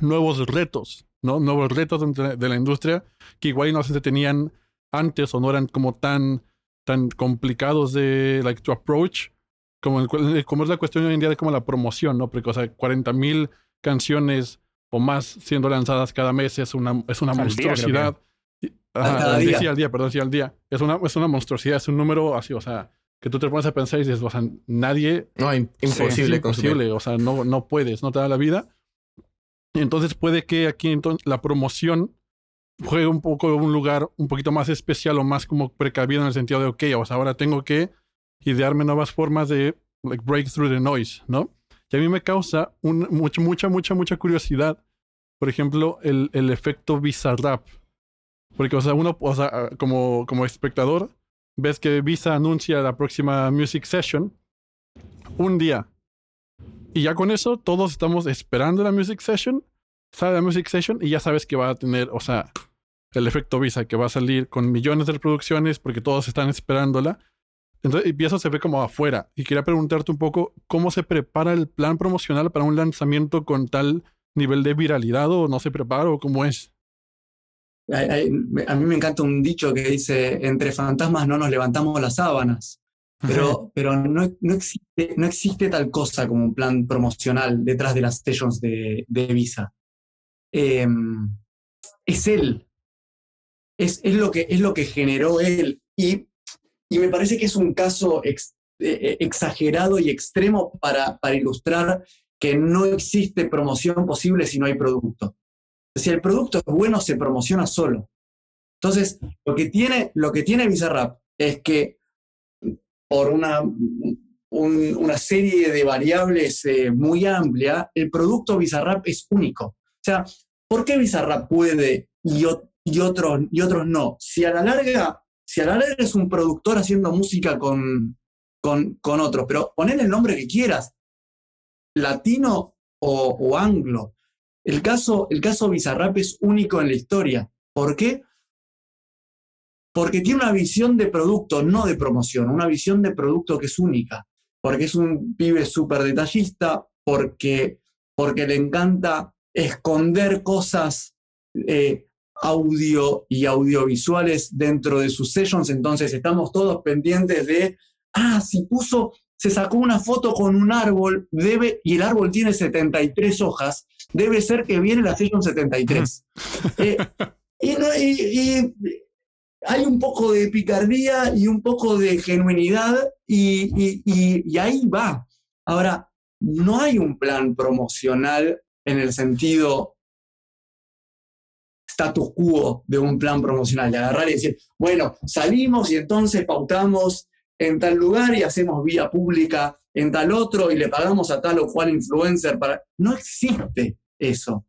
nuevos retos, ¿no? Nuevos retos de, de la industria que igual no se tenían antes o no eran como tan, tan complicados de like, to approach como, como es la cuestión hoy en día de como la promoción, ¿no? Porque, o sea, 40 mil canciones o más siendo lanzadas cada mes es una, es una monstruosidad. Día, día. al día, perdón, sí al día. Es una, es una monstruosidad, es un número así, o sea, que tú te pones a pensar y dices, o sea, nadie... No, imposible. imposible, o sea, no, no puedes, no te da la vida. Y entonces puede que aquí entonces, la promoción juegue un poco un lugar un poquito más especial o más como precavido en el sentido de, ok, o ahora tengo que idearme nuevas formas de like, break the noise, ¿no? Y a mí me causa un, mucha, mucha, mucha, mucha curiosidad, por ejemplo, el, el efecto Bizarrap. Porque, o sea, uno, o sea, como, como espectador, ves que Visa anuncia la próxima Music Session un día. Y ya con eso, todos estamos esperando la Music Session, sale la Music Session y ya sabes que va a tener, o sea, el efecto Visa, que va a salir con millones de reproducciones porque todos están esperándola. Entonces, y eso se ve como afuera. Y quería preguntarte un poco cómo se prepara el plan promocional para un lanzamiento con tal nivel de viralidad o no se prepara o cómo es. A mí me encanta un dicho que dice, entre fantasmas no nos levantamos las sábanas, pero, pero no, no, existe, no existe tal cosa como un plan promocional detrás de las stations de, de Visa. Em, es él, es, es, lo que, es lo que generó él y, y me parece que es un caso ex, eh, exagerado y extremo para, para ilustrar que no existe promoción posible si no hay producto. Si el producto es bueno, se promociona solo. Entonces, lo que tiene, lo que tiene Bizarrap es que por una, una serie de variables eh, muy amplia, el producto Bizarrap es único. Sea, ¿por qué Bizarrap puede y, otros, y otros no? Si a la larga, si a la larga es un productor haciendo música con, con, con otros, pero ponle el nombre que quieras, latino o, o anglo, el caso, el caso Bizarrap es único en la historia. ¿Por qué? Porque tiene una visión de producto, no de promoción, una visión de producto que es única. Porque es un pibe súper detallista, porque, porque le encanta esconder cosas eh, audio y audiovisuales dentro de sus sessions. Entonces estamos todos pendientes de, ah, si puso, se sacó una foto con un árbol, debe, y el árbol tiene 73 hojas, debe ser que viene la Session 73. Eh, y, hay un poco de picardía y un poco de genuinidad y, ahí va. Ahora, no hay un plan promocional en el sentido status quo de un plan promocional, de agarrar y decir, bueno, salimos y entonces pautamos en tal lugar y hacemos vía pública en tal otro y le pagamos a tal o cual influencer para... No existe eso.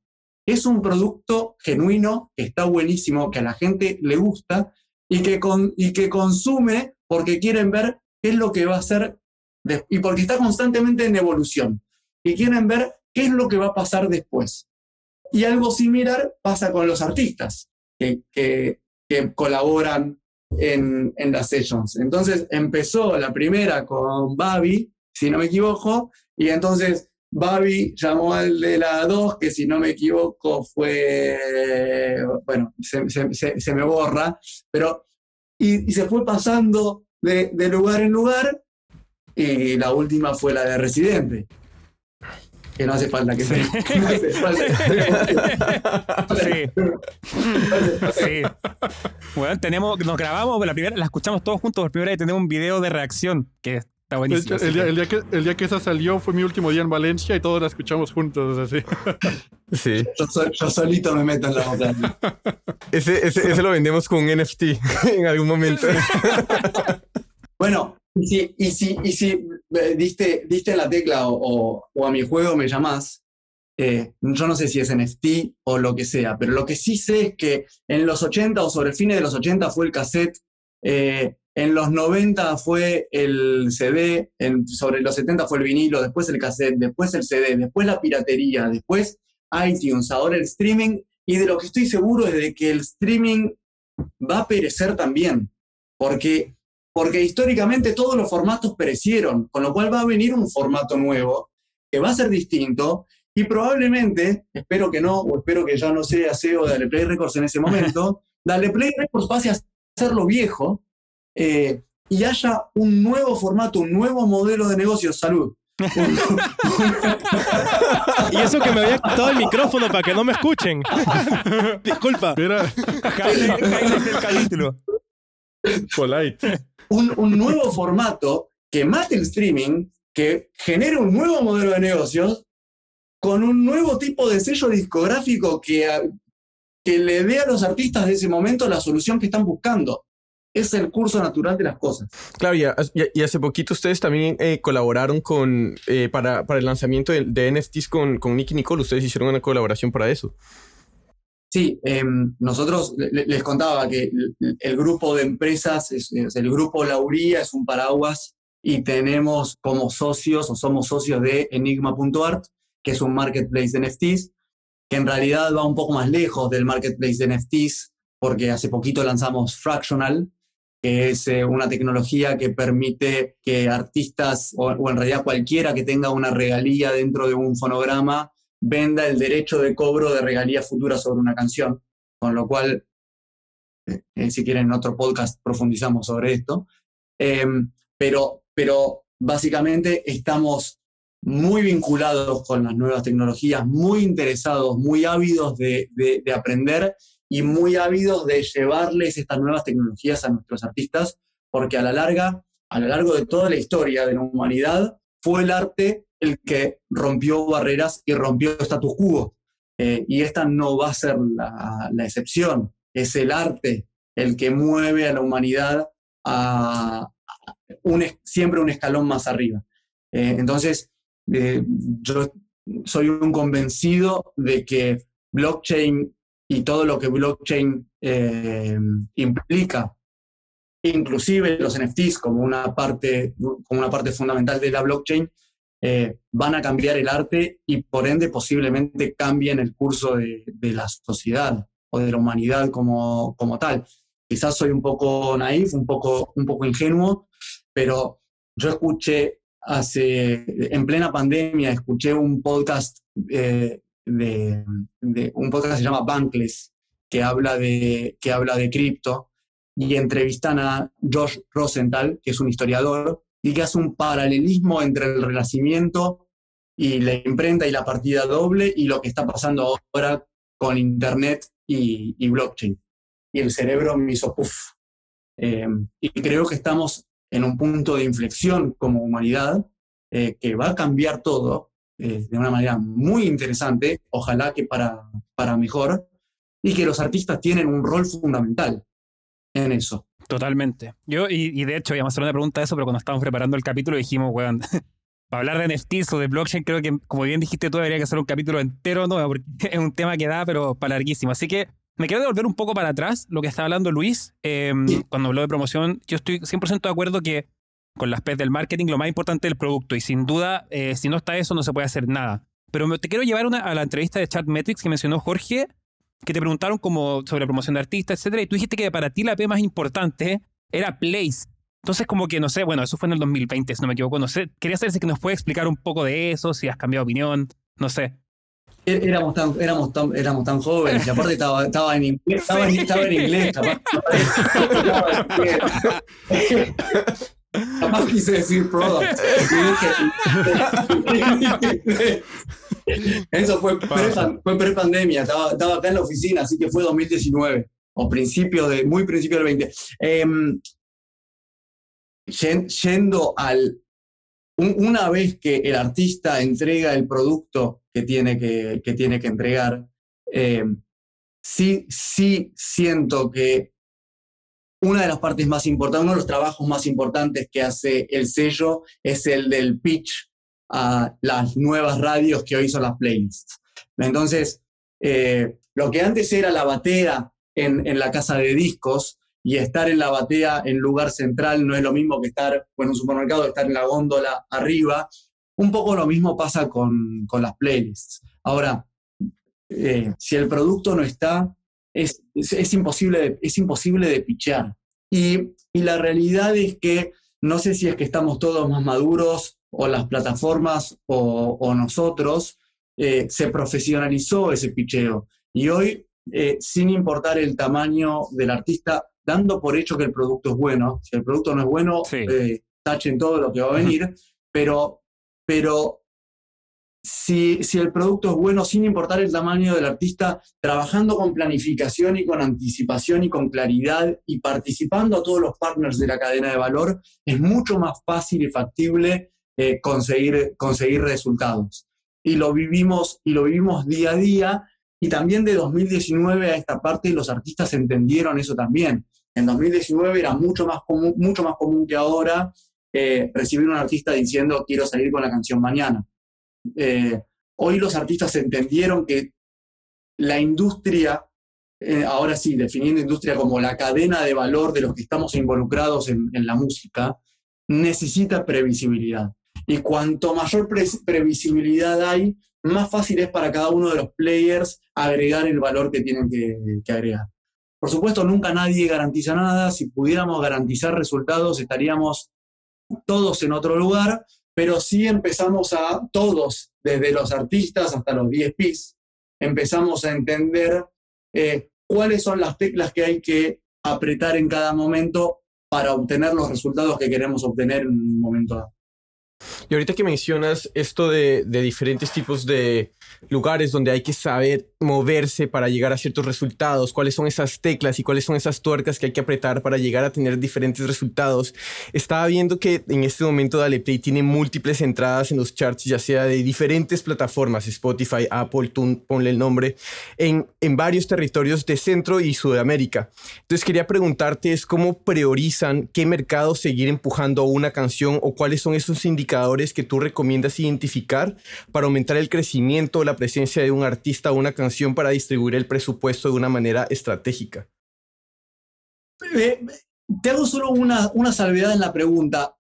Es un producto genuino, que está buenísimo, que a la gente le gusta y que, con, y que consume porque quieren ver qué es lo que va a hacer y porque está constantemente en evolución. Y quieren ver qué es lo que va a pasar después. Y algo similar pasa con los artistas que, colaboran en, las sessions. Entonces empezó la primera con Babi, si no me equivoco, y entonces Babi llamó al de la 2, que si no me equivoco fue, bueno, se, me borra, pero, y, se fue pasando de, lugar en lugar, y la última fue la de Residente. Que no hace falta que se. No hace falta sí. sí. Bueno, tenemos, nos grabamos, la primera, la escuchamos todos juntos por primera vez y tenemos un video de reacción que Está buenísimo. El, día, que, el día que esa salió fue mi último día en Valencia y todos la escuchamos juntos, así. Sí. Yo, solito me meto en la montaña. ese, ese, lo vendemos con un NFT en algún momento. bueno, y si, y si, y si eh, diste, la tecla o, o, a mi juego me llamás, eh, yo no sé si es NFT o lo que sea, pero lo que sí sé es que en los 80 o sobre fines de los 80 fue el cassette eh, en los 90 fue el CD, en, sobre los 70 fue el vinilo, después el cassette, después el CD, después la piratería, después iTunes, ahora el streaming. Y de lo que estoy seguro es de que el streaming va a perecer también, porque, porque históricamente todos los formatos perecieron, con lo cual va a venir un formato nuevo que va a ser distinto y probablemente, espero que no, o espero que ya no sea CEO de Dale Play Records en ese momento, Dale Play Records pase a ser lo viejo eh, y haya un nuevo formato, un nuevo modelo de negocio. Salud. y eso que me había quitado el micrófono para que no me escuchen. Disculpa. Mira. Un, un nuevo formato que mate el streaming, que genere un nuevo modelo de negocios con un nuevo tipo de sello discográfico que, que le dé a los artistas de ese momento la solución que están buscando. Es el curso natural de las cosas. Claro, y, hace poquito ustedes también eh, colaboraron con, eh, para, para, el lanzamiento de, NFTs con, con Nicky Nicole. Ustedes hicieron una colaboración para eso. Sí, em, nosotros les contaba que el, grupo de empresas, es, el grupo Lauría es un paraguas y tenemos como socios o somos socios de Enigma.art, que es un marketplace de NFTs, que en realidad va un poco más lejos del marketplace de NFTs, porque hace poquito lanzamos Fractional, que es eh, una tecnología que permite que artistas, o, o en realidad cualquiera que tenga una regalía dentro de un fonograma, venda el derecho de cobro de regalías futuras sobre una canción, con lo cual, eh, eh, si quieren en otro podcast profundizamos sobre esto, em, pero, pero básicamente estamos muy vinculados con las nuevas tecnologías, muy interesados, muy ávidos de, de aprender y muy ávidos de llevarles estas nuevas tecnologías a nuestros artistas, porque a la larga, a lo largo de toda la historia de la humanidad, fue el arte el que rompió barreras y rompió status quo. Eh, y esta no va a ser la, excepción. Es el arte el que mueve a la humanidad a, siempre un escalón más arriba. Eh, entonces, eh, yo soy un convencido de que blockchain y todo lo que blockchain implica, inclusive los NFTs como una parte, como una parte fundamental de la blockchain, eh, van a cambiar el arte y por ende posiblemente cambien el curso de, la sociedad o de la humanidad como, tal. Quizás soy un poco naif, un poco, un poco ingenuo, pero yo escuché hace, en plena pandemia, escuché un podcast eh, de, un podcast que se llama Bankless, que habla de, que habla de cripto, y entrevistan a Josh Rosenthal, que es un historiador, y que hace un paralelismo entre el renacimiento y la imprenta y la partida doble y lo que está pasando ahora con Internet y, blockchain. Y el cerebro me hizo puff. Em, y creo que estamos en un punto de inflexión como humanidad eh, que va a cambiar todo eh, de una manera muy interesante, ojalá que para, para mejor, y que los artistas tienen un rol fundamental en eso. Totalmente. Yo, y, de hecho, íbamos a hacer una pregunta de eso, pero cuando estábamos preparando el capítulo dijimos, weón, para hablar de NFTs o de blockchain, creo que, como bien dijiste tú, debería que hacer un capítulo entero, ¿no? Porque es un tema que da, pero para larguísimo. Así que me quiero devolver un poco para atrás lo que estaba hablando Luis. Em, cuando habló de promoción, yo estoy 100% de acuerdo que con las PES del marketing lo más importante es el producto. Y sin duda, eh, si no está eso, no se puede hacer nada. Pero te quiero llevar a la entrevista de Chatmetrics que mencionó Jorge, que te preguntaron como sobre promoción de artistas, etcétera, y tú dijiste que para ti la P más importante era Place. Entonces, como que no sé, bueno, eso fue en el 2020, si no me equivoco, no sé. Quería saber si que nos puede explicar un poco de eso, si has cambiado opinión, no sé. E-, éramos tan, éramos tan, éramos tan jóvenes, y aparte estaba, estaba en inglés, estaba, en, estaba en inglés, capaz, capaz quise decir product. Eso fue pre-pandemia, estaba, estaba, acá en la oficina, así que fue 2019, o principio de, muy principio del 20. Em, yendo al... una vez que el artista entrega el producto que tiene que, que tiene que entregar, em, sí, sí siento que una de las partes más importantes, uno de los trabajos más importantes que hace el sello es el del pitch a las nuevas radios que hoy son las playlists. Entonces, eh, lo que antes era la batea en, en, la casa de discos y estar en la batea en lugar central no es lo mismo que estar en un supermercado, estar en la góndola arriba. Un poco lo mismo pasa con, con las playlists. Ahora, eh, si el producto no está, es, es, imposible, de, es imposible de pichear. Y, y la realidad es que no sé si es que estamos todos más maduros o las plataformas o, nosotros, eh, se profesionalizó ese picheo. Y hoy, eh, sin importar el tamaño del artista, dando por hecho que el producto es bueno, si el producto no es bueno, eh, tachen todo lo que va a venir, pero, pero si, el producto es bueno, sin importar el tamaño del artista, trabajando con planificación y con anticipación y con claridad y participando a todos los partners de la cadena de valor, es mucho más fácil y factible eh, conseguir, conseguir resultados. Y lo, vivimos, y lo vivimos día a día Y también de 2019 a esta parte los artistas entendieron eso también. En 2019 era mucho más común, mucho más común que ahora eh, recibir un artista diciendo quiero salir con la canción mañana. Eh, hoy los artistas entendieron que la industria, eh, ahora sí, definiendo industria como la cadena de valor de los que estamos involucrados en, la música, necesita previsibilidad. Y cuanto mayor previsibilidad hay, más fácil es para cada uno de los players agregar el valor que tienen que, agregar. Por supuesto, nunca nadie garantiza nada. Si pudiéramos garantizar resultados, estaríamos todos en otro lugar, pero sí empezamos a todos, desde los artistas hasta los DSPs, empezamos a entender eh, cuáles son las teclas que hay que apretar en cada momento para obtener los resultados que queremos obtener en un momento dado. Y ahorita que mencionas esto de, diferentes tipos de lugares donde hay que saber moverse para llegar a ciertos resultados, cuáles son esas teclas y cuáles son esas tuercas que hay que apretar para llegar a tener diferentes resultados, estaba viendo que en este momento Dale Play tiene múltiples entradas en los charts, ya sea de diferentes plataformas, Spotify, Apple, ponle el nombre, en, en varios territorios de Centro y Sudamérica. Entonces quería preguntarte es cómo priorizan qué mercado seguir empujando una canción o cuáles son esos indicadores que tú recomiendas identificar para aumentar el crecimiento la presencia de un artista o una canción para distribuir el presupuesto de una manera estratégica? Eh, te hago solo una, una salvedad en la pregunta,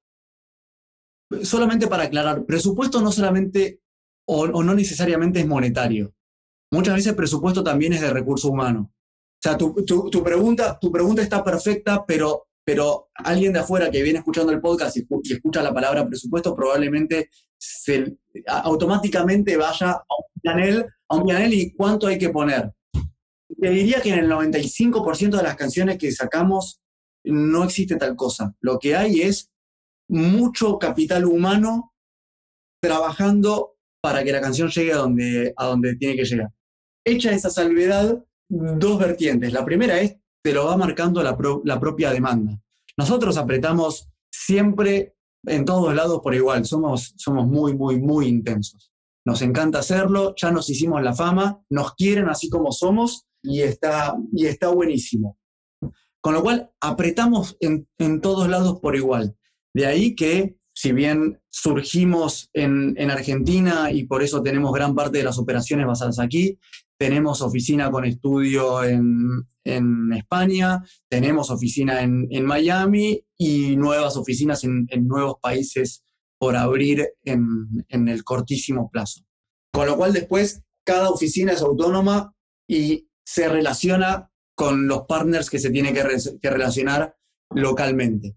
solamente para aclarar, presupuesto no solamente o, no necesariamente es monetario. Muchas veces presupuesto también es de recurso humano. O sea, tu, tu, pregunta, tu pregunta está perfecta, pero pero alguien de afuera que viene escuchando el podcast y, escucha la palabra presupuesto probablemente se, automáticamente vaya a un panel, a un y cuánto hay que poner. Te diría que en el 95% de las canciones que sacamos no existe tal cosa. Lo que hay es mucho capital humano trabajando para que la canción llegue a donde, a donde tiene que llegar. Hecha esa salvedad, dos vertientes. La primera es te lo va marcando la, propia demanda. Nosotros apretamos siempre en todos lados por igual, somos, somos muy, muy, muy intensos. Nos encanta hacerlo, ya nos hicimos la fama, nos quieren así como somos y está, y está buenísimo. Con lo cual, apretamos en, en todos lados por igual. De ahí que, si bien surgimos en, en, Argentina y por eso tenemos gran parte de las operaciones basadas aquí, tenemos oficina con estudio en, España, tenemos oficina en, Miami y nuevas oficinas en, nuevos países por abrir en, el cortísimo plazo. Con lo cual después cada oficina es autónoma y se relaciona con los partners que se tiene que, que relacionar localmente.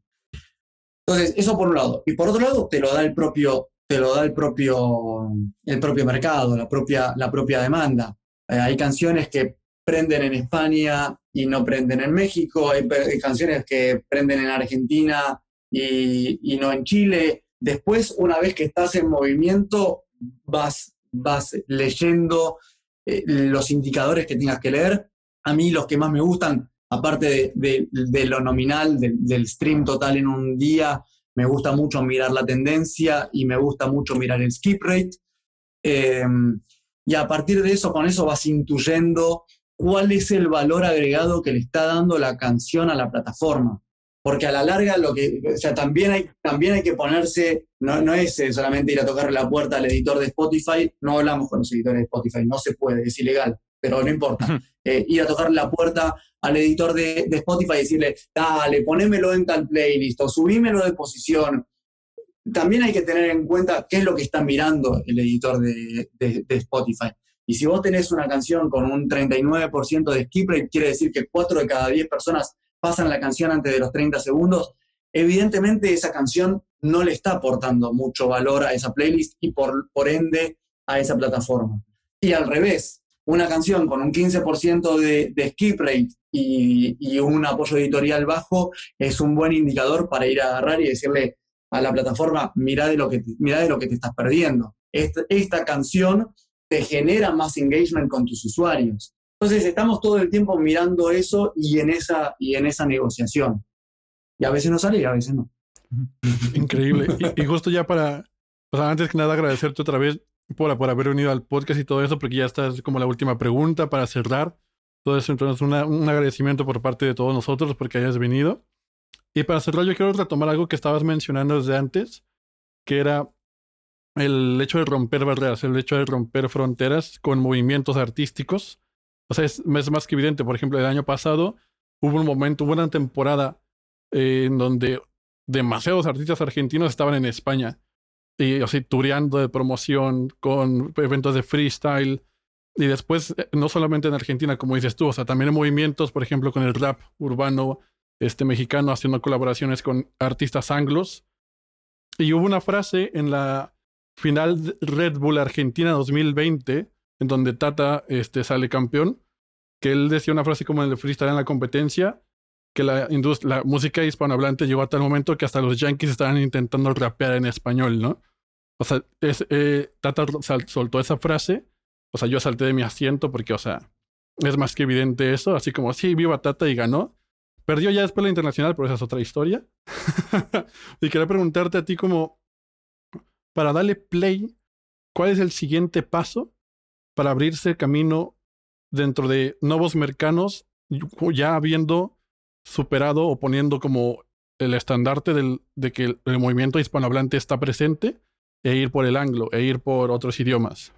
Entonces, eso por un lado. Y por otro lado, te lo da el propio, te lo da el propio, el propio mercado, la propia, la propia demanda. Eh, hay canciones que prenden en España y no prenden en México, hay, canciones que prenden en Argentina y, no en Chile. Después, una vez que estás en movimiento, vas, vas leyendo eh, los indicadores que tengas que leer. A mí los que más me gustan, aparte de, lo nominal, del stream total en un día, me gusta mucho mirar la tendencia y me gusta mucho mirar el skip rate. Eh, y a partir de eso, con eso vas intuyendo cuál es el valor agregado que le está dando la canción a la plataforma. Porque a la larga, lo que, o sea, también hay, también hay que ponerse, no, no es eh, solamente ir a tocarle la puerta al editor de Spotify, no hablamos con los editores de Spotify, no se puede, es ilegal, pero no importa. Eh, ir a tocarle la puerta al editor de, de Spotify y decirle, dale, ponémelo en tal playlist o subímelo de posición también hay que tener en cuenta qué es lo que está mirando el editor de, Spotify. Y si vos tenés una canción con un 39% de skip rate, quiere decir que 4 de cada 10 personas pasan la canción antes de los 30 segundos, evidentemente esa canción no le está aportando mucho valor a esa playlist y por, por ende a esa plataforma. Y al revés, una canción con un 15% de, de, skip rate y, un apoyo editorial bajo es un buen indicador para ir a agarrar y decirle, a la plataforma, mira de lo que de lo que te estás perdiendo. Esta, canción te genera más engagement con tus usuarios. Entonces estamos todo el tiempo mirando eso y en esa, y en esa negociación. Y a veces no sale y a veces no. Increíble. Y, justo ya para, antes que nada agradecerte otra vez, por, por haber venido al podcast y todo eso, porque ya está es como la última pregunta para cerrar. Todo eso, entonces, una- un agradecimiento por parte de todos nosotros porque hayas venido. Y para cerrar, yo quiero retomar algo que estabas mencionando desde antes, que era el hecho de romper barreras, el hecho de romper fronteras con movimientos artísticos. O sea, es, más que evidente. Por ejemplo, el año pasado hubo un momento, hubo una temporada eh, en donde demasiados artistas argentinos estaban en España. Y así, tureando de promoción con eventos de freestyle. Y después, eh, no solamente en Argentina, como dices tú, o sea, también en movimientos, por ejemplo, con el rap urbano este, mexicano, haciendo colaboraciones con artistas anglos. Y hubo una frase en la final Red Bull Argentina 2020, en donde Tata este, sale campeón, que él decía una frase como en el freestyle en la competencia, que la, la música hispanohablante llegó a tal momento que hasta los yankees estaban intentando rapear en español, ¿no? O sea, es, eh, Tata soltó esa frase, o sea, yo salté de mi asiento porque, o sea, es más que evidente eso, así como, sí, viva Tata y ganó. Perdió ya después la internacional, pero esa es otra historia. y quería preguntarte a ti como, para darle play, ¿cuál es el siguiente paso para abrirse camino dentro de nuevos mercados, ya habiendo superado o poniendo como el estandarte del, de que el, movimiento hispanohablante está presente e ir por el anglo, e ir por otros idiomas?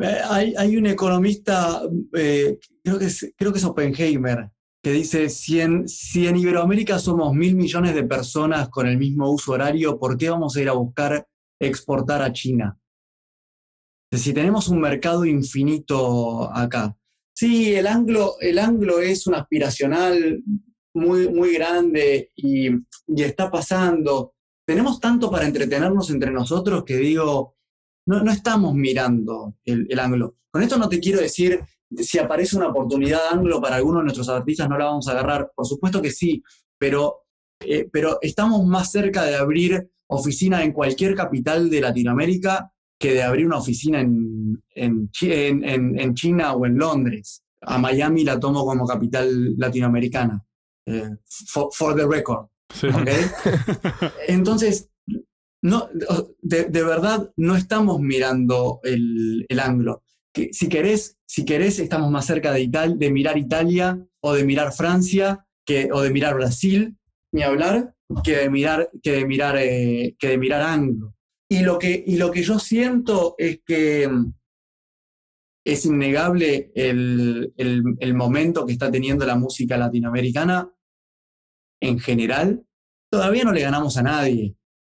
Eh, Hay, hay un economista, eh, creo, que es, creo que es Oppenheimer, que dice, si en, si en Iberoamérica somos mil millones de personas con el mismo uso horario, ¿por qué vamos a ir a buscar exportar a China? Si tenemos un mercado infinito acá. Sí, el anglo, el anglo es un aspiracional muy, muy grande y, y está pasando. Tenemos tanto para entretenernos entre nosotros que digo, no, no estamos mirando el, el anglo. Con esto no te quiero decir si aparece una oportunidad anglo para alguno de nuestros artistas, no la vamos a agarrar. Por supuesto que sí, pero, eh, pero estamos más cerca de abrir oficina en cualquier capital de Latinoamérica que de abrir una oficina en, en, en- China o en Londres. A Miami la tomo como capital latinoamericana. Eh, for, for the record. Entonces, no, de, de verdad no estamos mirando el, el anglo. Que si, querés, si querés, estamos más cerca de, Ital- de mirar Italia o de mirar Francia que, o de mirar Brasil, ni hablar, que de mirar, que de mirar, eh, que de mirar anglo. Y lo, que, y lo que yo siento es que es innegable el, el- el momento que está teniendo la música latinoamericana en general. Todavía no le ganamos a nadie.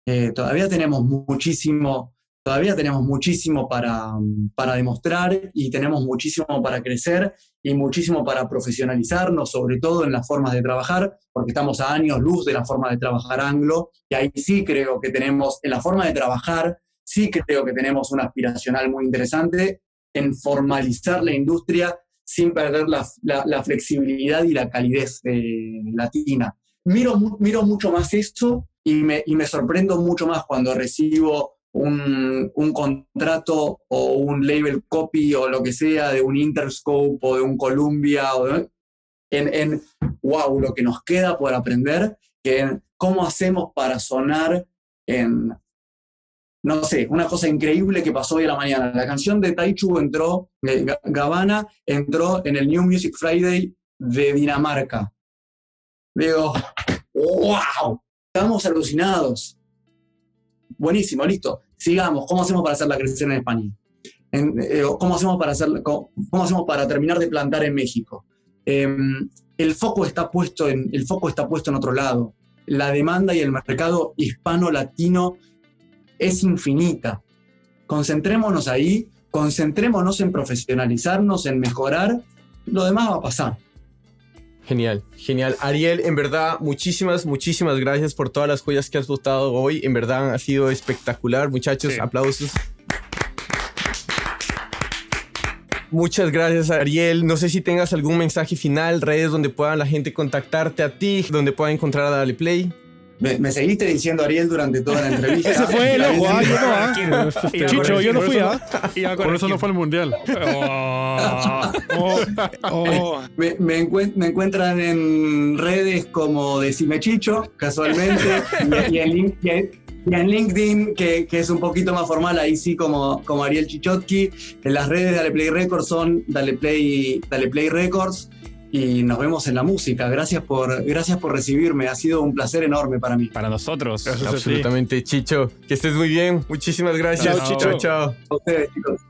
Eh, todavía tenemos muchísimo, todavía tenemos muchísimo para, para demostrar y tenemos muchísimo para crecer y muchísimo para profesionalizarnos, sobre todo en las formas de trabajar, porque estamos a años luz de la forma de trabajar anglo, y ahí sí creo que tenemos, en la forma de trabajar, sí creo que tenemos una aspiracional muy interesante en formalizar la industria sin perder la, la- flexibilidad y la calidez latina. Miro, miro mucho más esto y me, y me sorprendo mucho más cuando recibo un, un contrato o un label copy o lo que sea de un Interscope o de un Columbia o en, wow, lo que nos queda por aprender, que cómo hacemos para sonar en, no sé, una cosa increíble que pasó hoy a la mañana. La canción de Taichu entró, eh, entró en el New Music Friday de Dinamarca. Digo, wow, estamos alucinados. Buenísimo, listo. Sigamos. ¿Cómo hacemos para hacerla crecer en España? En- eh, ¿cómo, hacemos para cómo, cómo hacemos para terminar de plantar en México? Em, el, foco está puesto en, el foco está puesto en otro lado. La demanda y el mercado hispano-latino es infinita. Concentrémonos ahí, concentrémonos en profesionalizarnos, en mejorar. Lo demás va a pasar. Genial, genial. Ariel, en verdad, muchísimas, muchísimas gracias por todas las joyas que has votado hoy. En verdad ha sido espectacular, muchachos. Sí. Aplausos. Muchas gracias, Ariel. No sé si tengas algún mensaje final, redes donde pueda la gente contactarte a ti, donde pueda encontrar a Dale Play. Me, me seguiste diciendo Ariel durante toda la entrevista. Ese fue el ojo, ah, yo no, ah. Chicho, yo no por fui, eso ¿ah? Por eso no fue el mundial. Oh. Oh, oh. Me, me encuent- me encuentran en redes como Decime Chicho, casualmente, y, y en, y LinkedIn, que, que, es un poquito más formal, ahí sí como, como Ariel Chichotki. En las redes de Dale Play Records son Dale Play, Dale Play Records. Y nos vemos en la música. Gracias por, gracias por recibirme. Ha sido un placer enorme para mí. Para nosotros. Gracias Absolutamente, Chicho. Que estés muy bien. Muchísimas gracias. Chao, Chicho. Chao, chao. A ustedes, chicos.